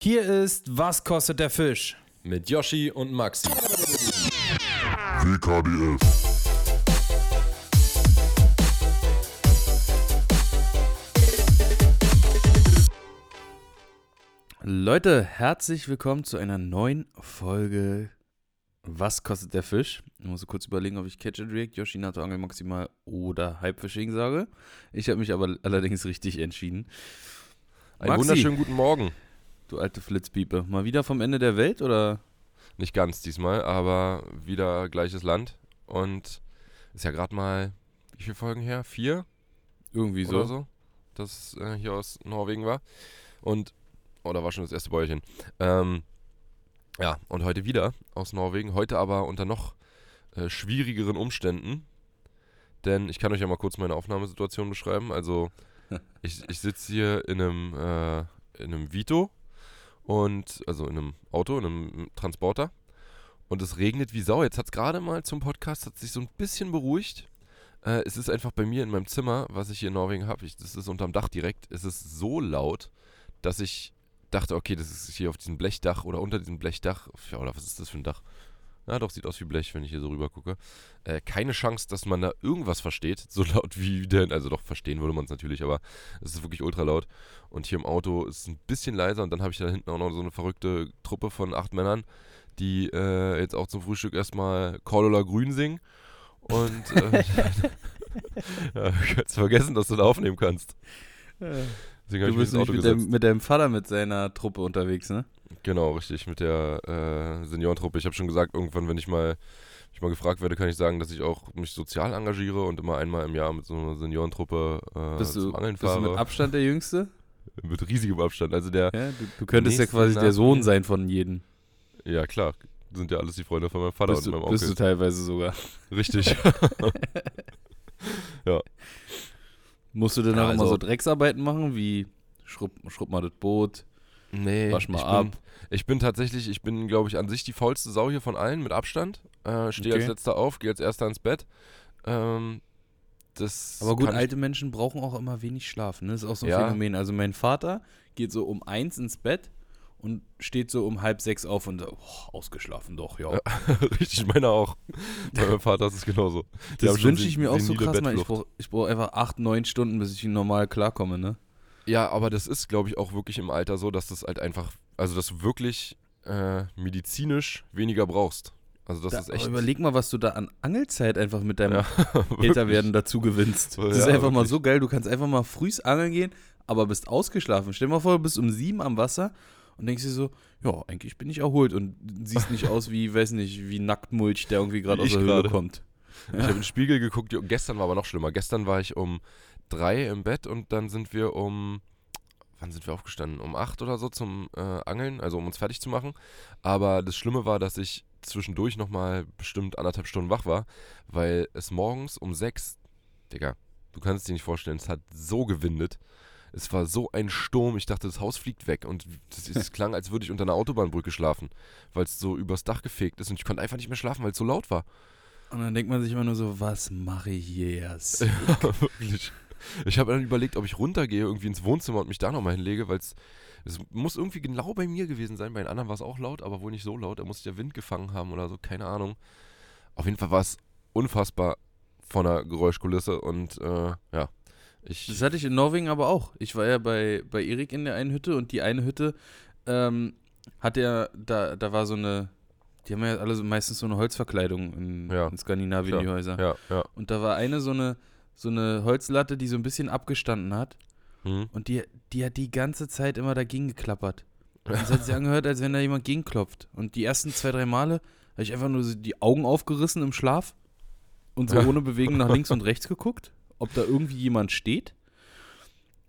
Hier ist Was kostet der Fisch? Mit Yoshi und Maxi. WKDF. Leute, herzlich willkommen zu einer neuen Folge Was kostet der Fisch? Ich muss kurz überlegen, ob ich Catch and React, Yoshi Nato Angel Maximal oder Hypefishing sage. Ich habe mich aber allerdings richtig entschieden. Einen Maxi. wunderschönen guten Morgen. Du alte Flitzpiepe. Mal wieder vom Ende der Welt oder? Nicht ganz diesmal, aber wieder gleiches Land. Und ist ja gerade mal, wie viele Folgen her? Vier Irgendwie so. oder so? Das äh, hier aus Norwegen war. Und, oh, da war schon das erste Bäuerchen. Ähm, ja, und heute wieder aus Norwegen. Heute aber unter noch äh, schwierigeren Umständen. Denn ich kann euch ja mal kurz meine Aufnahmesituation beschreiben. Also, ich, ich sitze hier in einem, äh, in einem Vito und also in einem Auto, in einem Transporter. Und es regnet wie Sau. Jetzt hat es gerade mal zum Podcast hat sich so ein bisschen beruhigt. Äh, es ist einfach bei mir in meinem Zimmer, was ich hier in Norwegen habe. Das ist unterm Dach direkt. Es ist so laut, dass ich dachte, okay, das ist hier auf diesem Blechdach oder unter diesem Blechdach. Ja, oder was ist das für ein Dach? Ja, doch, sieht aus wie Blech, wenn ich hier so rüber gucke. Äh, keine Chance, dass man da irgendwas versteht. So laut wie denn. Also doch, verstehen würde man es natürlich, aber es ist wirklich ultra laut. Und hier im Auto ist es ein bisschen leiser. Und dann habe ich da hinten auch noch so eine verrückte Truppe von acht Männern, die äh, jetzt auch zum Frühstück erstmal Cordula Grün singen. Und äh, ja, kannst vergessen, dass du da aufnehmen kannst. Deswegen Du bist nicht mit deinem, mit deinem Vater mit seiner Truppe unterwegs, ne? Genau, richtig, mit der äh, Seniorentruppe. Ich habe schon gesagt, irgendwann, wenn ich mal, wenn ich mal gefragt werde, kann ich sagen, dass ich auch mich sozial engagiere und immer einmal im Jahr mit so einer Seniorentruppe äh, Bist du, zum Angeln bist du fahre. mit Abstand der Jüngste? mit riesigem Abstand. Also der, Ja, du, du könntest ja quasi der Sohn sein von jedem. ja klar, sind ja alles die Freunde von meinem Vater Bist und meinem bist du Onkel. teilweise sogar. Richtig. Musst du denn Ja, auch immer also- so Drecksarbeiten machen, wie schrubb, schrubb mal das Boot? Nee, Wasch mal ich ab. Bin, ich bin tatsächlich, ich bin, glaube ich, an sich die faulste Sau hier von allen mit Abstand. Äh, Stehe als Okay. letzter auf, gehe als erster ins Bett. Ähm, das Aber gut, alte Menschen brauchen auch immer wenig Schlaf. Ne? Das ist auch so ein Ja. Phänomen. Also mein Vater geht so um eins ins Bett und steht so um halb sechs auf und oh, ausgeschlafen doch, ja. Richtig, meiner auch. Bei meinem Vater ist es genauso. Die das wünsche ich mir auch so krass, weil ich brauche brauch einfach acht, neun Stunden, bis ich normal klarkomme, ne? Ja, aber das ist, glaube ich, auch wirklich im Alter so, dass das halt einfach, also dass du wirklich äh, medizinisch weniger brauchst. Also das Da, ist echt. überleg mal, was du da an Angelzeit einfach mit deinem Ja, Älterwerden dazu gewinnst. Das Ja, ist einfach mal wirklich. so geil. Du kannst einfach mal frühs angeln gehen, aber bist ausgeschlafen. Stell dir mal vor, du bist um sieben am Wasser und denkst dir so, ja, eigentlich bin ich erholt und siehst nicht aus wie, weiß nicht, wie Nacktmulch, der irgendwie gerade aus der Höhle kommt. Ich habe in den Spiegel geguckt, gestern war aber noch schlimmer. Gestern war ich um drei im Bett und dann sind wir um, wann sind wir aufgestanden? Um acht oder so zum äh, Angeln, also um uns fertig zu machen. Aber das Schlimme war, dass ich zwischendurch nochmal bestimmt anderthalb Stunden wach war, weil es morgens um sechs, Digga, du kannst dir nicht vorstellen, es hat so gewindet. Es war so ein Sturm, ich dachte, das Haus fliegt weg und es klang, als würde ich unter einer Autobahnbrücke schlafen, weil es so übers Dach gefegt ist und ich konnte einfach nicht mehr schlafen, weil es so laut war. Und dann denkt man sich immer nur so, was mache ich hier jetzt? Ja, wirklich. Ich habe dann überlegt, ob ich runtergehe, irgendwie ins Wohnzimmer und mich da nochmal hinlege, weil es es muss irgendwie genau bei mir gewesen sein. Bei den anderen war es auch laut, aber wohl nicht so laut. Da muss der Wind gefangen haben oder so, keine Ahnung. Auf jeden Fall war es unfassbar von der Geräuschkulisse und äh, ja, ich. Das hatte ich in Norwegen aber auch. Ich war ja bei, bei Erik in der einen Hütte und die eine Hütte ähm, hat ja, da, da war so eine, die haben ja alle so, meistens so eine Holzverkleidung in, Ja, in Skandinavien, klar. die Häuser. Ja, ja. Und da war eine so eine, so eine Holzlatte, die so ein bisschen abgestanden hat Hm. und die, die hat die ganze Zeit immer dagegen geklappert. Und es hat sich angehört, als wenn da jemand gegenklopft. Und die ersten zwei, drei Male habe ich einfach nur so die Augen aufgerissen im Schlaf und so Ja. ohne Bewegung nach links und rechts geguckt, ob da irgendwie jemand steht.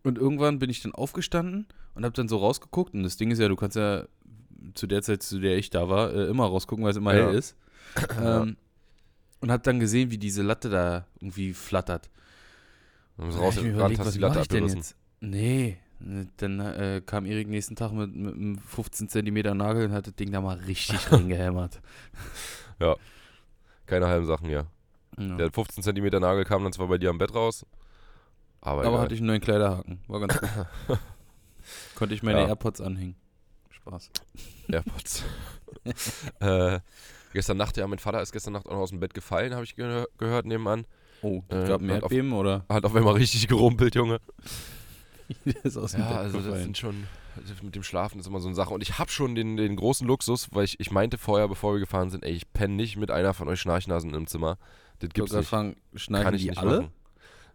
Und irgendwann bin ich dann aufgestanden und habe dann so rausgeguckt. Und das Ding ist ja, du kannst ja zu der Zeit, zu der ich da war, äh, immer rausgucken, weil es immer Ja. hell ist. Ähm, und habe dann gesehen, wie diese Latte da irgendwie flattert. Dann bist Da du hab ich mir rausgerannt, überlegt, hast was die Latte abgerissen. jetzt? Nee, ne, dann äh, kam Erik nächsten Tag mit, mit einem 15 Zentimeter Nagel und hat das Ding da mal richtig reingehämmert. Keine halben Sachen hier. Ja. Der 15 cm Nagel kam dann zwar bei dir am Bett raus, aber, Aber egal. hatte ich einen neuen Kleiderhaken. War ganz gut. Konnte ich meine Ja. AirPods anhängen. Spaß. AirPods. äh, gestern Nacht, ja, mein Vater ist gestern Nacht auch noch aus dem Bett gefallen, habe ich ge gehört nebenan. Oh, Äh, gab ein hat auf- Erdbeben oder? Hat auf einmal richtig gerumpelt, Junge. Der ist aus dem Ja, also das gefallen. sind schon, also mit dem Schlafen ist immer so eine Sache. Und ich habe schon den, den großen Luxus, weil ich, ich meinte vorher, bevor wir gefahren sind, ey, ich penne nicht mit einer von euch Schnarchnasen im Zimmer. Das gibt's nicht. fragen, Kann ich die nicht alle? machen.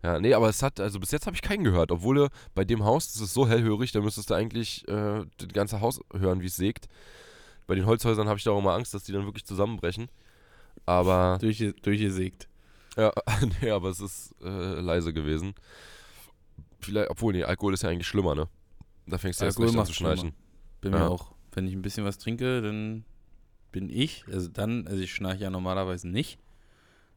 Ja, nee, aber es hat, also bis jetzt habe ich keinen gehört. Obwohl äh, bei dem Haus, das ist so hellhörig, da müsstest du eigentlich äh, das ganze Haus hören, wie es sägt. Bei den Holzhäusern habe ich da auch immer Angst, dass die dann wirklich zusammenbrechen. Aber, Durchge durchgesägt. Ja, nee, aber es ist äh, leise gewesen. Vielleicht, obwohl, nee, Alkohol ist ja eigentlich schlimmer, ne? Da fängst du erst Alkohol recht an zu schnarchen. Bin Ja. mir auch, wenn ich ein bisschen was trinke, dann bin ich, also dann, also ich schnarche ja normalerweise nicht,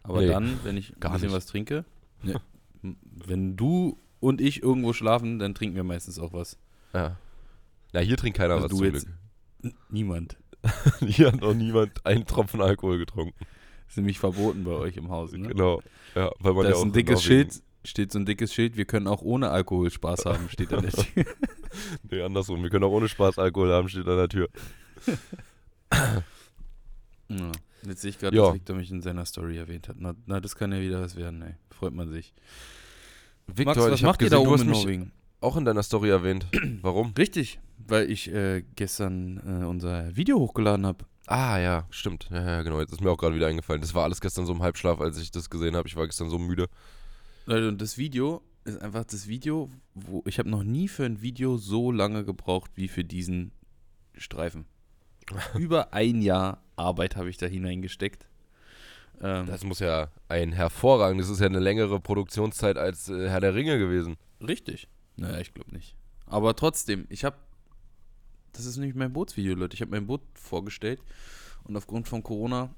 aber Nee, dann, wenn ich ein bisschen nicht. was trinke, ne, wenn du und ich irgendwo schlafen, dann trinken wir meistens auch was. Ja. Ja, hier trinkt keiner Also was du zum jetzt- Glück. Niemand. Hier hat noch niemand einen Tropfen Alkohol getrunken. ist nämlich verboten bei euch im Haus, ne? Genau. Ja, weil man Da ja ist auch ein in dickes Norwegen- Schild, steht so ein dickes Schild, wir können auch ohne Alkohol Spaß haben, steht da nicht. Nee, andersrum. Wir können auch ohne Spaß Alkohol haben, steht an der Tür. ja. Jetzt sehe ich gerade, Ja. dass Victor mich in seiner Story erwähnt hat. Na, na, das kann ja wieder was werden, ey. Freut man sich. Victor, Max, was macht ihr da du oben hast in mich Norwegen? auch in deiner Story erwähnt. Warum? Richtig, weil ich äh, gestern äh, unser Video hochgeladen habe. Ah, ja, stimmt. Ja, ja, genau. Jetzt ist mir auch gerade wieder eingefallen. Das war alles gestern so im Halbschlaf, als ich das gesehen habe. Ich war gestern so müde. Leute, und das Video ist einfach das Video, wo ich habe noch nie für ein Video so lange gebraucht wie für diesen Streifen. Über ein Jahr Arbeit habe ich da hineingesteckt. Ähm, Das muss ja ein hervorragend. Das ist ja eine längere Produktionszeit als äh, Herr der Ringe gewesen. richtig. Naja, ich glaube nicht. Aber trotzdem, ich habe, das ist nämlich mein Bootsvideo, Leute. Ich habe mein Boot vorgestellt und aufgrund von Corona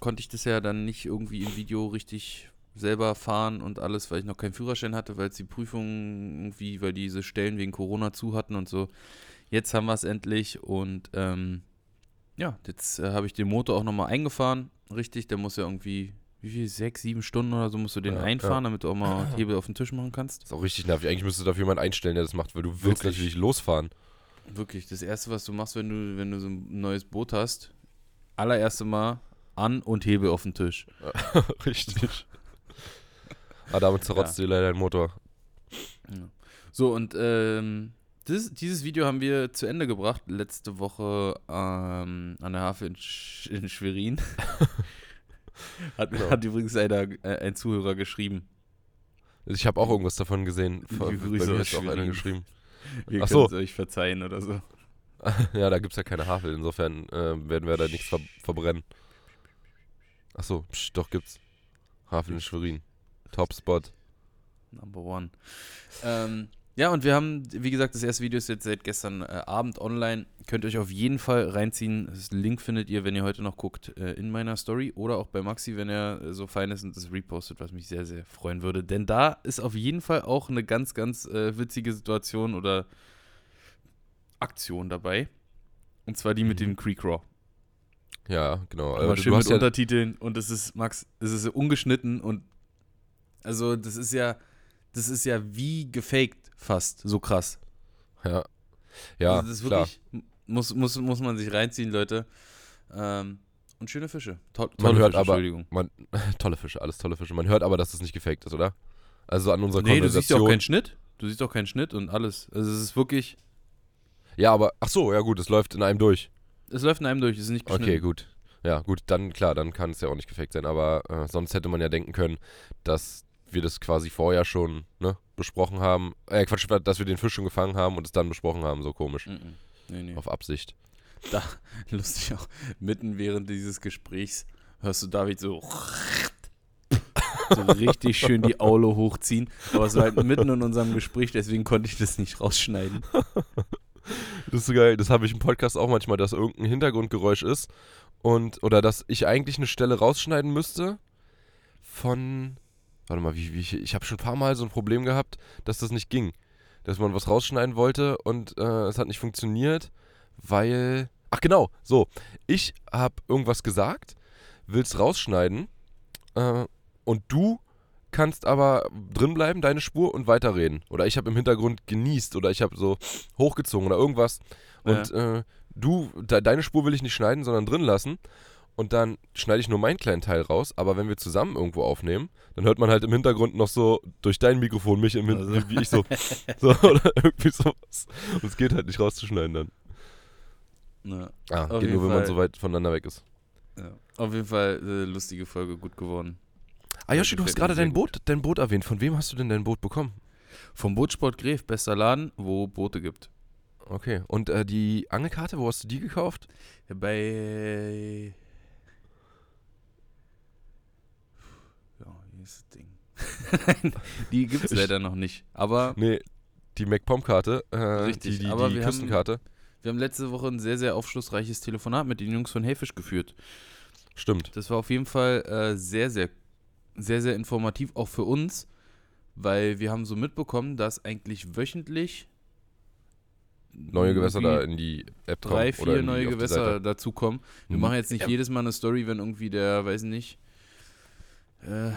konnte ich das ja dann nicht irgendwie im Video richtig selber fahren und alles, weil ich noch keinen Führerschein hatte, weil es die Prüfungen irgendwie, weil diese Stellen wegen Corona zu hatten und so. Jetzt haben wir es endlich und ähm, ja, jetzt äh, habe ich den Motor auch nochmal eingefahren. Richtig, der muss ja irgendwie, wie viel, sechs, sieben Stunden oder so musst du den Ja, einfahren, damit du auch mal Hebel auf den Tisch machen kannst. ist auch richtig nervig. Eigentlich müsste dafür jemand einstellen, der das macht, weil du willst Wirklich. natürlich losfahren. Wirklich, das erste, was du machst, wenn du, wenn du so ein neues Boot hast, allererste Mal an und Hebel auf den Tisch. richtig. Ah, damit zerrotzt dir leider dein Motor. So, und ähm, das, dieses Video haben wir zu Ende gebracht, letzte Woche ähm, an der Hafe in, Sch in Schwerin. hat, Genau. hat übrigens einer, äh, ein Zuhörer geschrieben. Ich habe auch irgendwas davon gesehen. Bei Grüße mir aus ist auch einer geschrieben. Wir Ach so. es euch verzeihen oder so. Ja, da gibt es ja keine Havel, insofern äh, werden wir da nichts ver verbrennen. Achso, doch gibt's. Havel in Schwerin. Top Spot. Number one. Ähm, ja, und wir haben, wie gesagt, das erste Video ist jetzt seit gestern äh, Abend online. Könnt ihr euch auf jeden Fall reinziehen. Das Link findet ihr, wenn ihr heute noch guckt, äh, in meiner Story oder auch bei Maxi, wenn er äh, so fein ist und das repostet, was mich sehr, sehr freuen würde. Denn da ist auf jeden Fall auch eine ganz, ganz äh, witzige Situation oder Aktion dabei. Und zwar die mit Mhm. dem Creek Raw. Ja, genau. Aber schön du mit hast ja, Untertiteln und es ist, Max, es ist ungeschnitten und also das ist ja, das ist ja wie gefaked fast, so krass. ja, ja also das ist klar. Muss, muss, muss man sich reinziehen, Leute. Ähm, und schöne Fische. To Man tolle hört Fische, aber- Entschuldigung. tolle Fische, alles tolle Fische. Man hört aber, dass das nicht gefaked ist, oder? Also an unserer Nee, du siehst ja auch Konversation. keinen Schnitt. Du siehst auch keinen Schnitt und alles. Also es ist wirklich, ja, aber, ach so, ja gut, es läuft in einem durch. es läuft in einem durch, es ist nicht geschnitten. Okay, gut. Ja, gut, dann klar, dann kann es ja auch nicht gefaked sein. Aber äh, sonst hätte man ja denken können, dass wir das quasi vorher schon ne, besprochen haben. Äh, Quatsch, dass wir den Fisch schon gefangen haben und es dann besprochen haben, so komisch. Mhm. Nee, nee. Auf Absicht. Lustig auch. Mitten während dieses Gesprächs hörst du David so, so richtig schön die Aule hochziehen. Aber es war halt mitten in unserem Gespräch, deswegen konnte ich das nicht rausschneiden. Das ist so geil. Das habe ich im Podcast auch manchmal, dass irgendein Hintergrundgeräusch ist und oder dass ich eigentlich eine Stelle rausschneiden müsste von. Warte mal, wie, wie ich, ich habe schon ein paar Mal so ein Problem gehabt, dass das nicht ging. Dass man was rausschneiden wollte und äh, es hat nicht funktioniert, weil. Ach genau, so. Ich habe irgendwas gesagt, will's rausschneiden äh, und du kannst aber drinbleiben, deine Spur und weiterreden. Oder ich habe im Hintergrund genießt oder ich habe so hochgezogen oder irgendwas. Und äh, du, de, deine Spur will ich nicht schneiden, sondern drin lassen. Und dann schneide ich nur meinen kleinen Teil raus. Aber wenn wir zusammen irgendwo aufnehmen, dann hört man halt im Hintergrund noch so durch dein Mikrofon mich im Hintergrund, Also. wie ich so, so oder irgendwie sowas. Und es geht halt nicht rauszuschneiden dann. Ja. Ah, Auf geht nur, wenn man so weit voneinander weg ist. Ja. Auf jeden Fall äh, lustige Folge, gut geworden. Ah, Joshi, du hast gerade dein Boot, dein Boot erwähnt. Von wem hast du denn dein Boot bekommen? Vom Bootsport Gref, bester Laden, wo Boote gibt. Okay. Und äh, die Angelkarte, wo hast du die gekauft? Bei. Das Ding. die gibt es leider noch nicht. Aber Nee, die MacPom-Karte. Äh, Richtig, die, die, aber die wir haben- Küstenkarte. wir haben letzte Woche ein sehr, sehr aufschlussreiches Telefonat mit den Jungs von Heyfisch geführt. Stimmt. Das war auf jeden Fall äh, sehr, sehr, sehr, sehr informativ, auch für uns, weil wir haben so mitbekommen, dass eigentlich wöchentlich Neue Gewässer da in die App kommen. drei, oder vier neue Gewässer dazukommen. Wir Mhm. machen jetzt nicht Ja. jedes Mal eine Story, wenn irgendwie der, weiß nicht, äh, Wenn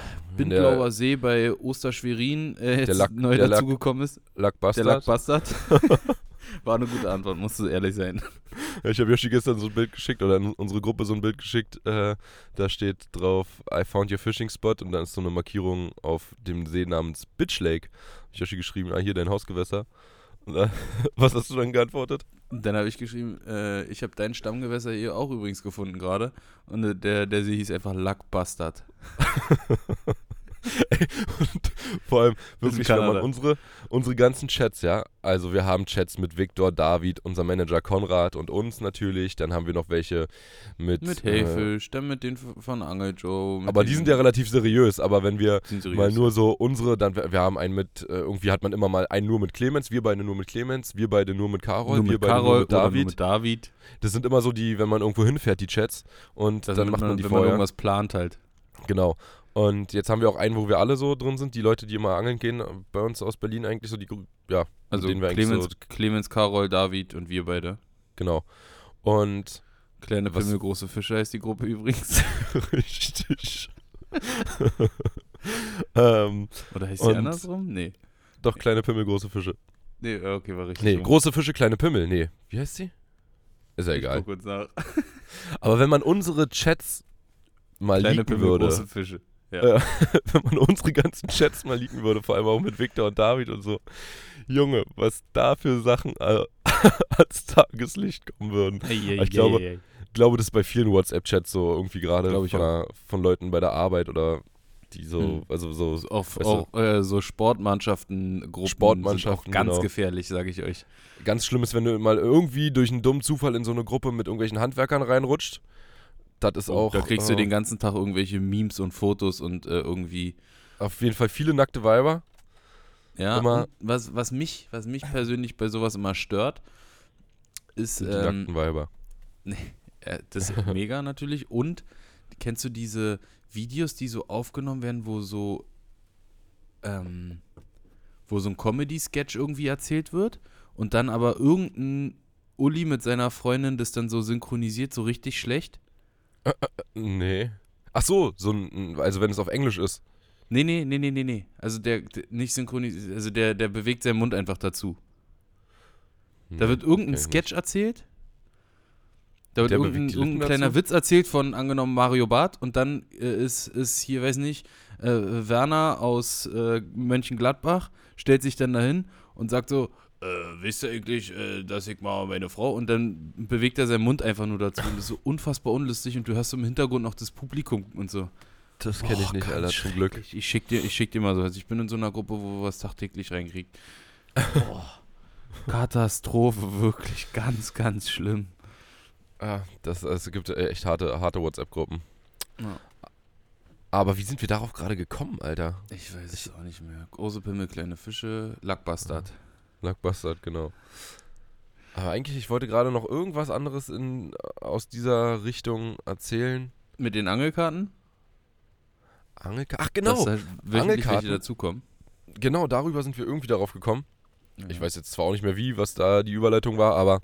Bindblauer See bei Osterschwerin äh, jetzt Der Lack- neu der dazugekommen ist. Lackbastard. Der Lackbastard. War eine gute Antwort, musst du ehrlich sein. Ja, ich habe Yoshi gestern so ein Bild geschickt oder in unsere Gruppe so ein Bild geschickt. Äh, da steht drauf, I found your fishing spot und dann ist so eine Markierung auf dem See namens Bitch Lake. Hab ich Yoshi geschrieben, ah, hier dein Hausgewässer. Äh, was hast du dann geantwortet? Dann habe ich geschrieben, äh, ich habe dein Stammgewässer hier auch übrigens gefunden gerade. Und der, der See hieß einfach Lackbastard. Und vor allem wirklich, wenn man unsere, unsere ganzen Chats, ja, also wir haben Chats mit Viktor, David, unser Manager Konrad und uns natürlich, dann haben wir noch welche mit, Mit äh, Heyfisch, dann mit den von Angel Joe. aber die sind ja relativ seriös, aber wenn wir mal nur so unsere, dann wir wir haben einen mit, äh, irgendwie hat man immer mal einen nur mit Clemens, wir beide nur mit Clemens, wir beide nur mit Carol, nur wir mit beide Karol nur mit David. nur mit David. Das sind immer so die, wenn man irgendwo hinfährt, die Chats und Das dann macht man die wenn man vorher. irgendwas plant halt. Genau. Und jetzt haben wir auch einen, wo wir alle so drin sind, die Leute, die immer angeln gehen, bei uns aus Berlin eigentlich so die, ja, Also denen wir Clemens, so- Clemens, Karol, David und wir beide. genau. Und Kleine Pimmel, große Fische heißt die Gruppe übrigens. richtig. ähm, Oder heißt die Und- andersrum? Nee. doch, kleine Pimmel, große Fische. Nee, äh, okay, war richtig. Nee, rum. große Fische, kleine Pimmel. Nee, wie heißt sie? Ist ja Ich egal. guck kurz nach. Aber wenn man unsere Chats mal Kleine leaken Pimmel, würde, große Fische. Ja. Äh, wenn man unsere ganzen Chats mal leaken würde, vor allem auch mit Victor und David und so, Junge, was da für Sachen äh, ans Tageslicht kommen würden. Ei, ei, Ich glaube, ei, ei. Ich glaube, das ist bei vielen WhatsApp-Chats so irgendwie gerade Glaube von, von Leuten bei der Arbeit oder die so, Hm. also so, So Auch, äh, so Sportmannschaften, Gruppen Sportmannschaften, sind auch ganz genau. gefährlich, sage ich euch. ganz schlimm ist, wenn du mal irgendwie durch einen dummen Zufall in so eine Gruppe mit irgendwelchen Handwerkern reinrutscht. Das ist auch da kriegst du äh, den ganzen Tag irgendwelche Memes und Fotos und äh, irgendwie auf jeden Fall viele nackte Weiber. Ja, Immer- was, was, mich, was mich persönlich bei sowas immer stört, ist, Sind die ähm, nackten Weiber. äh, das ist mega natürlich. Und kennst du diese Videos, die so aufgenommen werden, wo so, ähm, wo so ein Comedy-Sketch irgendwie erzählt wird und dann aber irgendein Uli mit seiner Freundin das dann so synchronisiert, so richtig schlecht? Nee. Ach so, so ein, also wenn es auf Englisch ist. Nee, nee, nee, nee, nee, nee. Also der, der nicht synchronisiert, also der, der bewegt seinen Mund einfach dazu. Da Hm, wird irgendein ich Sketch erzählt. Da wird Der irgendein, irgendein kleiner dazu? Witz erzählt von angenommen Mario Barth und dann äh, ist, ist hier, weiß nicht, äh, Werner aus äh, Mönchengladbach stellt sich dann dahin und sagt so, äh, wisst ihr eigentlich, äh, dass ich mal meine Frau und dann bewegt er seinen Mund einfach nur dazu und das ist so unfassbar unlustig und du hast im Hintergrund noch das Publikum und so. Das kenne ich nicht, Alter, zum Glück. Ich schick dir, ich schick dir mal so. Also ich bin in so einer Gruppe, wo wir was tagtäglich reinkriegt. Boah. Katastrophe, wirklich ganz, ganz schlimm. Ah, das, es gibt äh, echt harte, harte WhatsApp-Gruppen. Ja. Aber wie sind wir darauf gerade gekommen, Alter? Ich weiß es auch nicht mehr. Große Pimmel, kleine Fische, Lackbastard. Lackbastard, genau. Aber eigentlich, ich wollte gerade noch irgendwas anderes in, aus dieser Richtung erzählen. Mit den Angelkarten? Angelka Ach, genau. Dass da Angelkarten. dazukommen. Genau, darüber sind wir irgendwie darauf gekommen. Ja. Ich weiß jetzt zwar auch nicht mehr wie, was da die Überleitung war, aber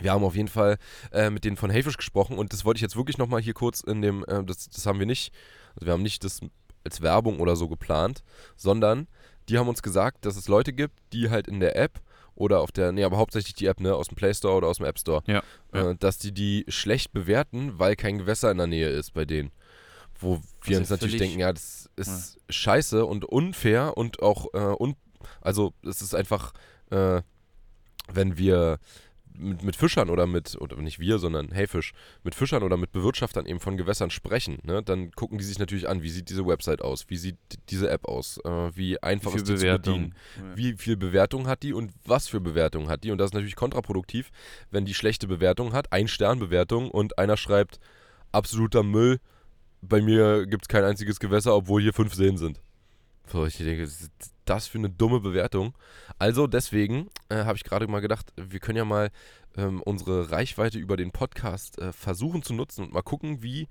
wir haben auf jeden Fall äh, mit denen von Heyfish gesprochen und das wollte ich jetzt wirklich nochmal hier kurz in dem, äh, das, das haben wir nicht, also wir haben nicht das als Werbung oder so geplant, sondern die haben uns gesagt, dass es Leute gibt, die halt in der App oder auf der, nee, aber hauptsächlich die App, ne, aus dem Play Store oder aus dem App Store, Ja, ja. Äh, dass die die schlecht bewerten, weil kein Gewässer in der Nähe ist bei denen. Wo wir ja uns natürlich denken, ja, das ist scheiße und unfair und auch, äh, un also es ist einfach, äh, wenn wir mit, mit Fischern oder mit, oder nicht wir, sondern Hey Fisch, mit Fischern oder mit Bewirtschaftern eben von Gewässern sprechen, ne, dann gucken die sich natürlich an, wie sieht diese Website aus, wie sieht diese App aus, äh, wie einfach Wie ist die zu bedienen Bewertung. Ja. wie viel Bewertung hat die und was für Bewertung hat die. Und das ist natürlich kontraproduktiv, wenn die schlechte Bewertung hat, ein Stern Bewertung und einer schreibt, absoluter Müll, bei mir gibt es kein einziges Gewässer, obwohl hier fünf Seen sind. So, ich denke, was ist das für eine dumme Bewertung. Also deswegen äh, habe ich gerade mal gedacht, wir können ja mal ähm, unsere Reichweite über den Podcast äh, versuchen zu nutzen und mal gucken, wie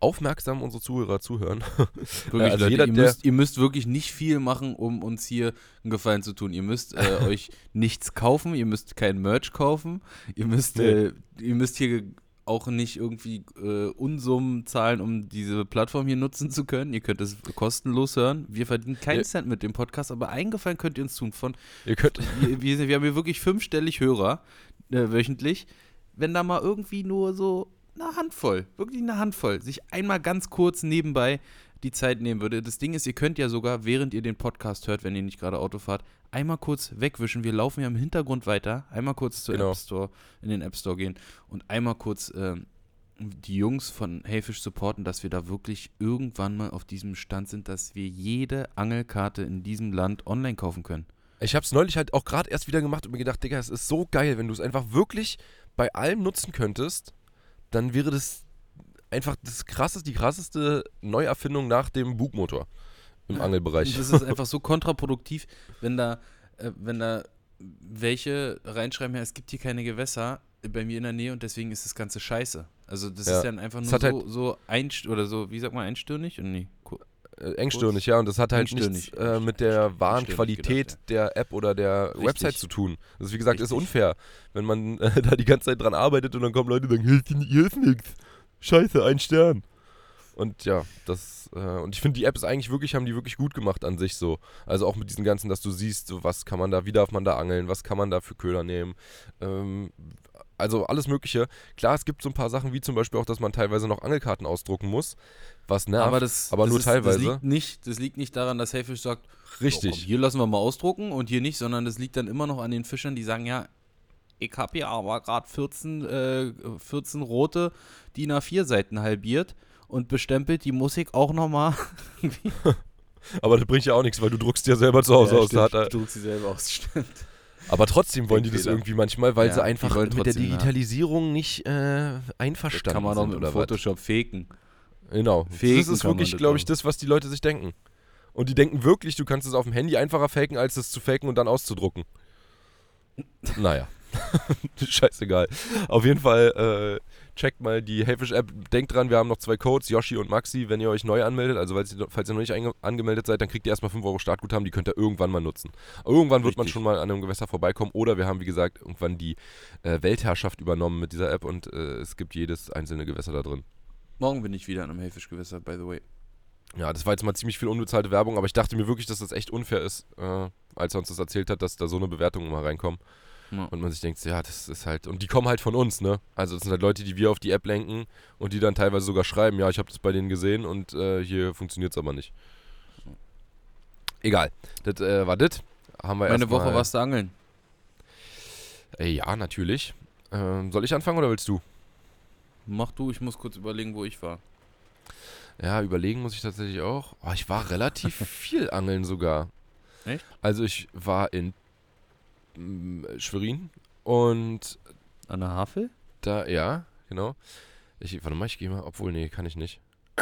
aufmerksam unsere Zuhörer zuhören. Wirklich, also Leute, jeder, ihr, müsst, ihr müsst wirklich nicht viel machen, um uns hier einen Gefallen zu tun. Ihr müsst äh, euch nichts kaufen, ihr müsst kein Merch kaufen, ihr müsst, Nee. äh, ihr müsst hier auch nicht irgendwie äh, Unsummen zahlen, um diese Plattform hier nutzen zu können. Ihr könnt es kostenlos hören. Wir verdienen keinen Ja. Cent mit dem Podcast, aber einen Gefallen könnt ihr uns tun. Von, Ihr könnt, wir, wir, wir haben hier wirklich fünfstellig Hörer äh, wöchentlich. Wenn da mal irgendwie nur so eine Handvoll, wirklich eine Handvoll, sich einmal ganz kurz nebenbei die Zeit nehmen würde. Das Ding ist, ihr könnt ja sogar, während ihr den Podcast hört, wenn ihr nicht gerade Auto fahrt, einmal kurz wegwischen. Wir laufen ja im Hintergrund weiter. Einmal kurz zur Genau. App Store, in den App Store gehen und einmal kurz ähm, die Jungs von Heyfish supporten, dass wir da wirklich irgendwann mal auf diesem Stand sind, dass wir jede Angelkarte in diesem Land online kaufen können. Ich habe es neulich halt auch gerade erst wieder gemacht und mir gedacht, Digga, es ist so geil, wenn du es einfach wirklich bei allem nutzen könntest, dann wäre das einfach das krasseste, die krasseste Neuerfindung nach dem Bugmotor im Angelbereich. Das ist einfach so kontraproduktiv, wenn da, äh, wenn da welche reinschreiben, ja, es gibt hier keine Gewässer bei mir in der Nähe und deswegen ist das Ganze scheiße. Also das Ja. ist dann einfach nur halt- so, so einst oder so, wie sagt man, einstirnig? Und nee, ko- Äh, engstirnig, ja, und das hat halt nichts äh, mit der wahren Qualität gedacht, der App oder der Richtig. Website zu tun. Das ist, wie gesagt, ist Richtig. unfair, wenn man äh, da die ganze Zeit dran arbeitet und dann kommen Leute und sagen, ist, hier ist nichts. Scheiße, ein Stern. Und ja, das, äh, und ich finde, die App ist eigentlich wirklich, haben die wirklich gut gemacht an sich so. Also auch mit diesen ganzen, dass du siehst, so was kann man da, wie darf man da angeln, was kann man da für Köder nehmen. Ähm, also alles Mögliche. Klar, es gibt so ein paar Sachen, wie zum Beispiel auch, dass man teilweise noch Angelkarten ausdrucken muss, was nervt. aber das, aber das nur ist, teilweise. Das liegt, nicht, das liegt nicht daran, dass Hellfish sagt, Richtig. So, komm, hier lassen wir mal ausdrucken und hier nicht, sondern das liegt dann immer noch an den Fischern, die sagen, ja, ich habe hier aber gerade 14, äh, 14 rote DIN A4 Seiten halbiert und bestempelt, die muss ich auch nochmal. Aber das bringt ja auch nichts, weil du druckst ja selber zu Hause aus. Da hat er, du druckst sie selber aus, stimmt. aber trotzdem wollen die das irgendwie manchmal, weil Ja, sie einfach mit der trotzdem, ja. Digitalisierung nicht äh, Das einverstanden kann man doch sind mit dem was. Photoshop faken. Genau. Faken das ist wirklich, glaube ich, das, was die Leute sich denken. Und die denken wirklich, du kannst es auf dem Handy einfacher faken, als es zu faken und dann auszudrucken. naja. Scheißegal. Auf jeden Fall, äh, checkt mal die Hellfish-App. Denkt dran, wir haben noch zwei Codes, Yoshi und Maxi, wenn ihr euch neu anmeldet. Also falls ihr, falls ihr noch nicht angemeldet seid, dann kriegt ihr erstmal 5 Euro Startguthaben, die könnt ihr irgendwann mal nutzen. Irgendwann wird man Richtig. schon mal an einem Gewässer vorbeikommen. Oder wir haben, wie gesagt, irgendwann die äh, Weltherrschaft übernommen mit dieser App und äh, es gibt jedes einzelne Gewässer da drin. Morgen bin ich wieder an einem Hellfischgewässer, by the way. Ja, das war jetzt mal ziemlich viel unbezahlte Werbung, aber ich dachte mir wirklich, dass das echt unfair ist, äh, als er uns das erzählt hat, dass da so eine Bewertung immer reinkommen. Ja. Und man sich denkt, ja, das ist halt. Und die kommen halt von uns, ne? Also, das sind halt Leute, die wir auf die App lenken und die dann teilweise sogar schreiben, ja, ich habe das bei denen gesehen und äh, hier funktioniert es aber nicht. Egal. Das äh, war das. Haben wir Meine Woche warst du angeln. Äh, ja, natürlich. Ähm, soll ich anfangen oder willst du? Mach du, ich muss kurz überlegen, wo ich war. Ja, überlegen muss ich tatsächlich auch. Oh, ich war relativ viel angeln sogar. Echt? Also ich war in Schwerin und An der Havel? da, ja, genau. Ich, warte mal, ich gehe mal, obwohl, nee, kann ich nicht.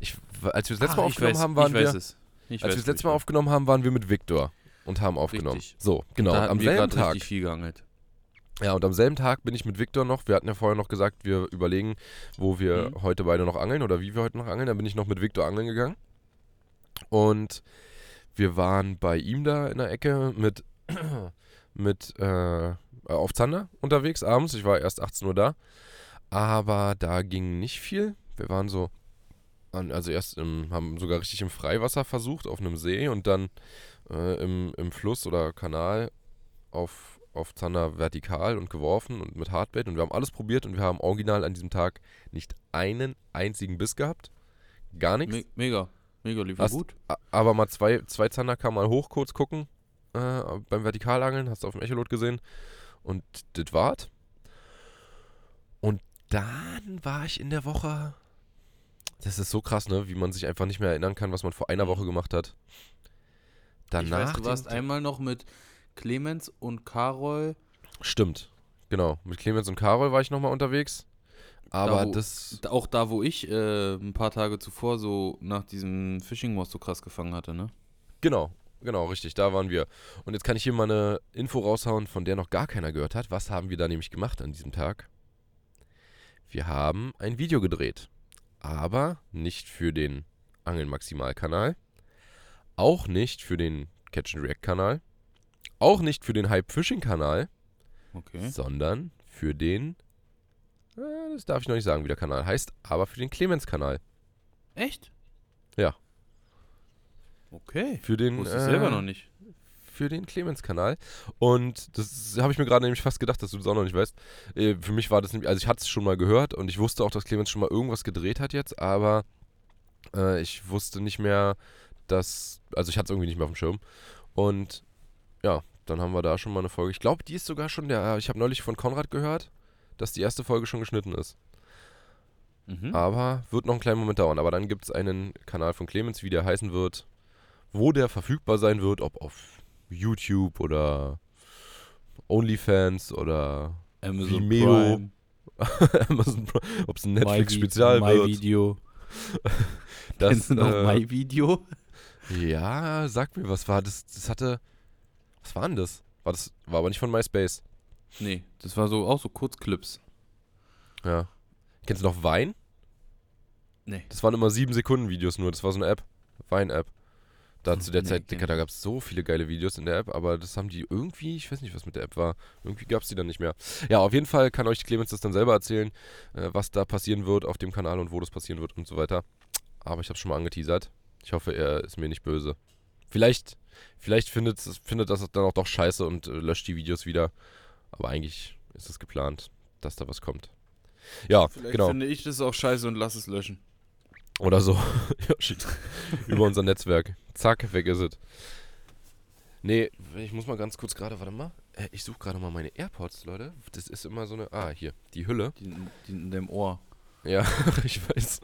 Ich, als wir das letzte Mal Ah, ich aufgenommen weiß, haben, waren wir, als wir das letzte Mal war. aufgenommen haben, waren wir mit Viktor und haben aufgenommen. Richtig. So, genau. Da Und hatten am wir selben Tag, richtig viel geangelt. ja, und am selben Tag bin ich mit Viktor noch, wir hatten ja vorher noch gesagt, wir überlegen, wo wir Mhm. heute beide noch angeln oder wie wir heute noch angeln. Dann bin ich noch mit Viktor angeln gegangen. Und wir waren bei ihm da in der Ecke mit, mit äh, auf Zander unterwegs abends. Ich war erst 18 Uhr da. Aber da ging nicht viel. Wir waren so, an, also erst im, haben sogar richtig im Freiwasser versucht, auf einem See und dann äh, im, im Fluss oder Kanal auf, auf Zander vertikal und geworfen und mit Hardbait und wir haben alles probiert und wir haben original an diesem Tag nicht einen einzigen Biss gehabt. Gar nichts. Me mega. Mega lief Hast- gut. Aber mal zwei, zwei Zander kamen mal hoch kurz gucken äh, beim Vertikalangeln, hast du auf dem Echolot gesehen. Und das war's. Und dann war ich in der Woche. Das ist so krass, ne? Wie man sich einfach nicht mehr erinnern kann, was man vor einer Woche gemacht hat. Danach. ich weiß, du warst einmal noch mit Clemens und Carol. Stimmt, genau. Mit Clemens und Carol war ich nochmal unterwegs. Aber wo- das. Auch da, wo ich äh, ein paar Tage zuvor so nach diesem Fishing Wars so krass gefangen hatte, ne? Genau, genau, richtig, da waren wir. Und jetzt kann ich hier mal eine Info raushauen, von der noch gar keiner gehört hat. Was haben wir da nämlich gemacht an diesem Tag? Wir haben ein Video gedreht. Aber nicht für den Angeln Maximal-Kanal. Auch nicht für den Catch and React-Kanal. Auch nicht für den Hype Fishing-Kanal, Okay. sondern für den. Äh, das darf ich noch nicht sagen, wie der Kanal heißt, aber für den Clemens-Kanal. Echt? Ja. Okay. Für den. Wusste ich selber äh, noch nicht. für den Clemens-Kanal. Und das habe ich mir gerade nämlich fast gedacht, dass du das auch noch nicht weißt. Äh, für mich war das nämlich, also ich hatte es schon mal gehört und ich wusste auch, dass Clemens schon mal irgendwas gedreht hat jetzt, aber äh, ich wusste nicht mehr, dass, also ich hatte es irgendwie nicht mehr auf dem Schirm. Und ja, dann haben wir da schon mal eine Folge. Ich glaube, die ist sogar schon der, ich habe neulich von Konrad gehört, dass die erste Folge schon geschnitten ist. Mhm. Aber wird noch einen kleinen Moment dauern. Aber dann gibt es einen Kanal von Clemens, wie der heißen wird, wo der verfügbar sein wird, ob auf YouTube oder OnlyFans oder Amazon Vimeo, Prime, Amazon Prime, ob es ein Netflix-Spezial wird. Video. Das, Kennst du noch äh, My Video? Ja, sag mir, was war das? Das hatte. Was war denn das? War das war aber nicht von MySpace. Nee, das war so auch so Kurzclips. Ja. Kennst du noch Wein? Nee. Das waren immer 7 Sekunden Videos nur. Das war so eine App. Wein-App. Da zu der Nee, Zeit, Dicker, da gab es so viele geile Videos in der App, aber das haben die irgendwie, ich weiß nicht, was mit der App war. Irgendwie gab es die dann nicht mehr. Ja, auf jeden Fall kann euch Clemens das dann selber erzählen, äh, was da passieren wird auf dem Kanal und wo das passieren wird und so weiter. Aber ich habe schon mal angeteasert. Ich hoffe, er ist mir nicht böse. Vielleicht, vielleicht findet, findet das dann auch doch scheiße und äh, löscht die Videos wieder. Aber eigentlich ist es geplant, dass da was kommt. Ja, Vielleicht genau. finde ich das auch scheiße und lass es löschen. Oder so. Über unser Netzwerk. Zack, weg ist es. Nee, ich muss mal ganz kurz gerade, warte mal. Äh, Ich suche gerade mal meine AirPods, Leute. Das ist immer so eine. Ah, hier, die Hülle. Die, die in deinem Ohr. Ja, ich weiß.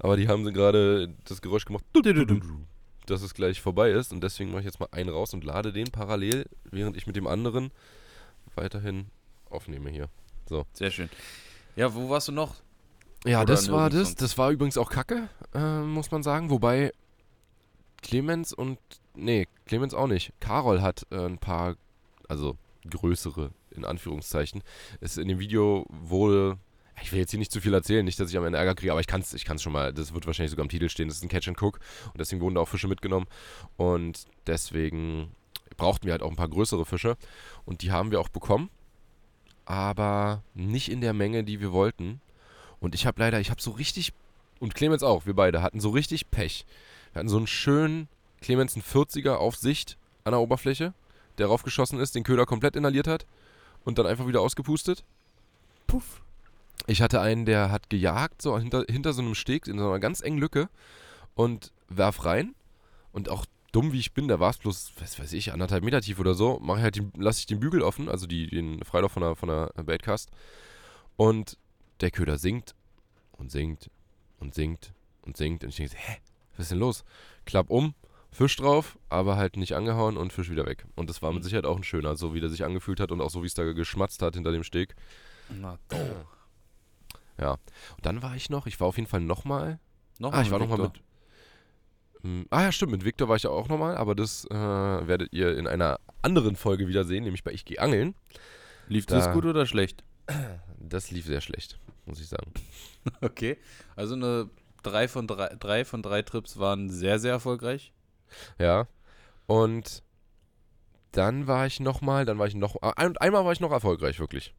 Aber die haben sie gerade das Geräusch gemacht, dass es gleich vorbei ist. Und deswegen mache ich jetzt mal einen raus und lade den parallel, während ich mit dem anderen weiterhin aufnehme hier. Sehr schön. Ja, wo warst du noch? Ja, Oder das war das. sonst? Das war übrigens auch Kacke, äh, muss man sagen. Wobei Clemens und. Nee, Clemens auch nicht. Carol hat äh, ein paar, also größere, in Anführungszeichen. Es in dem Video wurde. Ich will jetzt hier nicht zu viel erzählen, nicht, dass ich am Ende Ärger kriege, aber ich kann es ich kann's schon mal, das wird wahrscheinlich sogar im Titel stehen, das ist ein Catch and Cook und deswegen wurden da auch Fische mitgenommen und deswegen brauchten wir halt auch ein paar größere Fische und die haben wir auch bekommen, aber nicht in der Menge, die wir wollten und ich habe leider, ich habe so richtig, und Clemens auch, wir beide hatten so richtig Pech. Wir hatten so einen schönen Clemens einen 40er auf Sicht an der Oberfläche, der raufgeschossen ist, den Köder komplett inhaliert hat und dann einfach wieder ausgepustet. Puff. Ich hatte einen, der hat gejagt, so hinter, hinter so einem Steg, in so einer ganz engen Lücke und werf rein. Und auch dumm wie ich bin, da war es bloß, was weiß ich, anderthalb Meter tief oder so, mache ich halt den, lasse ich den Bügel offen, also die, den Freilauf von der, von der Baitcast. Und der Köder sinkt und sinkt und sinkt und sinkt. Und ich denke, hä, was ist denn los? Klapp um, Fisch drauf, aber halt nicht angehauen und Fisch wieder weg. Und das war mit Mhm. Sicherheit auch ein schöner, so wie der sich angefühlt hat und auch so wie es da geschmatzt hat hinter dem Steg. Na doch. Ja. Und dann war ich noch, ich war auf jeden Fall nochmal. Noch Ah, ich war nochmal mit. Mm, Ah ja, stimmt, mit Victor war ich ja auch nochmal, aber das äh, werdet ihr in einer anderen Folge wiedersehen, nämlich bei Ich gehe angeln. Lief das da- gut oder schlecht? Das lief sehr schlecht, muss ich sagen. Okay. Also eine drei von drei, drei von drei Trips waren sehr, sehr erfolgreich. Ja. Und dann war ich nochmal, dann war ich noch, ah, ein, einmal war ich noch erfolgreich, wirklich.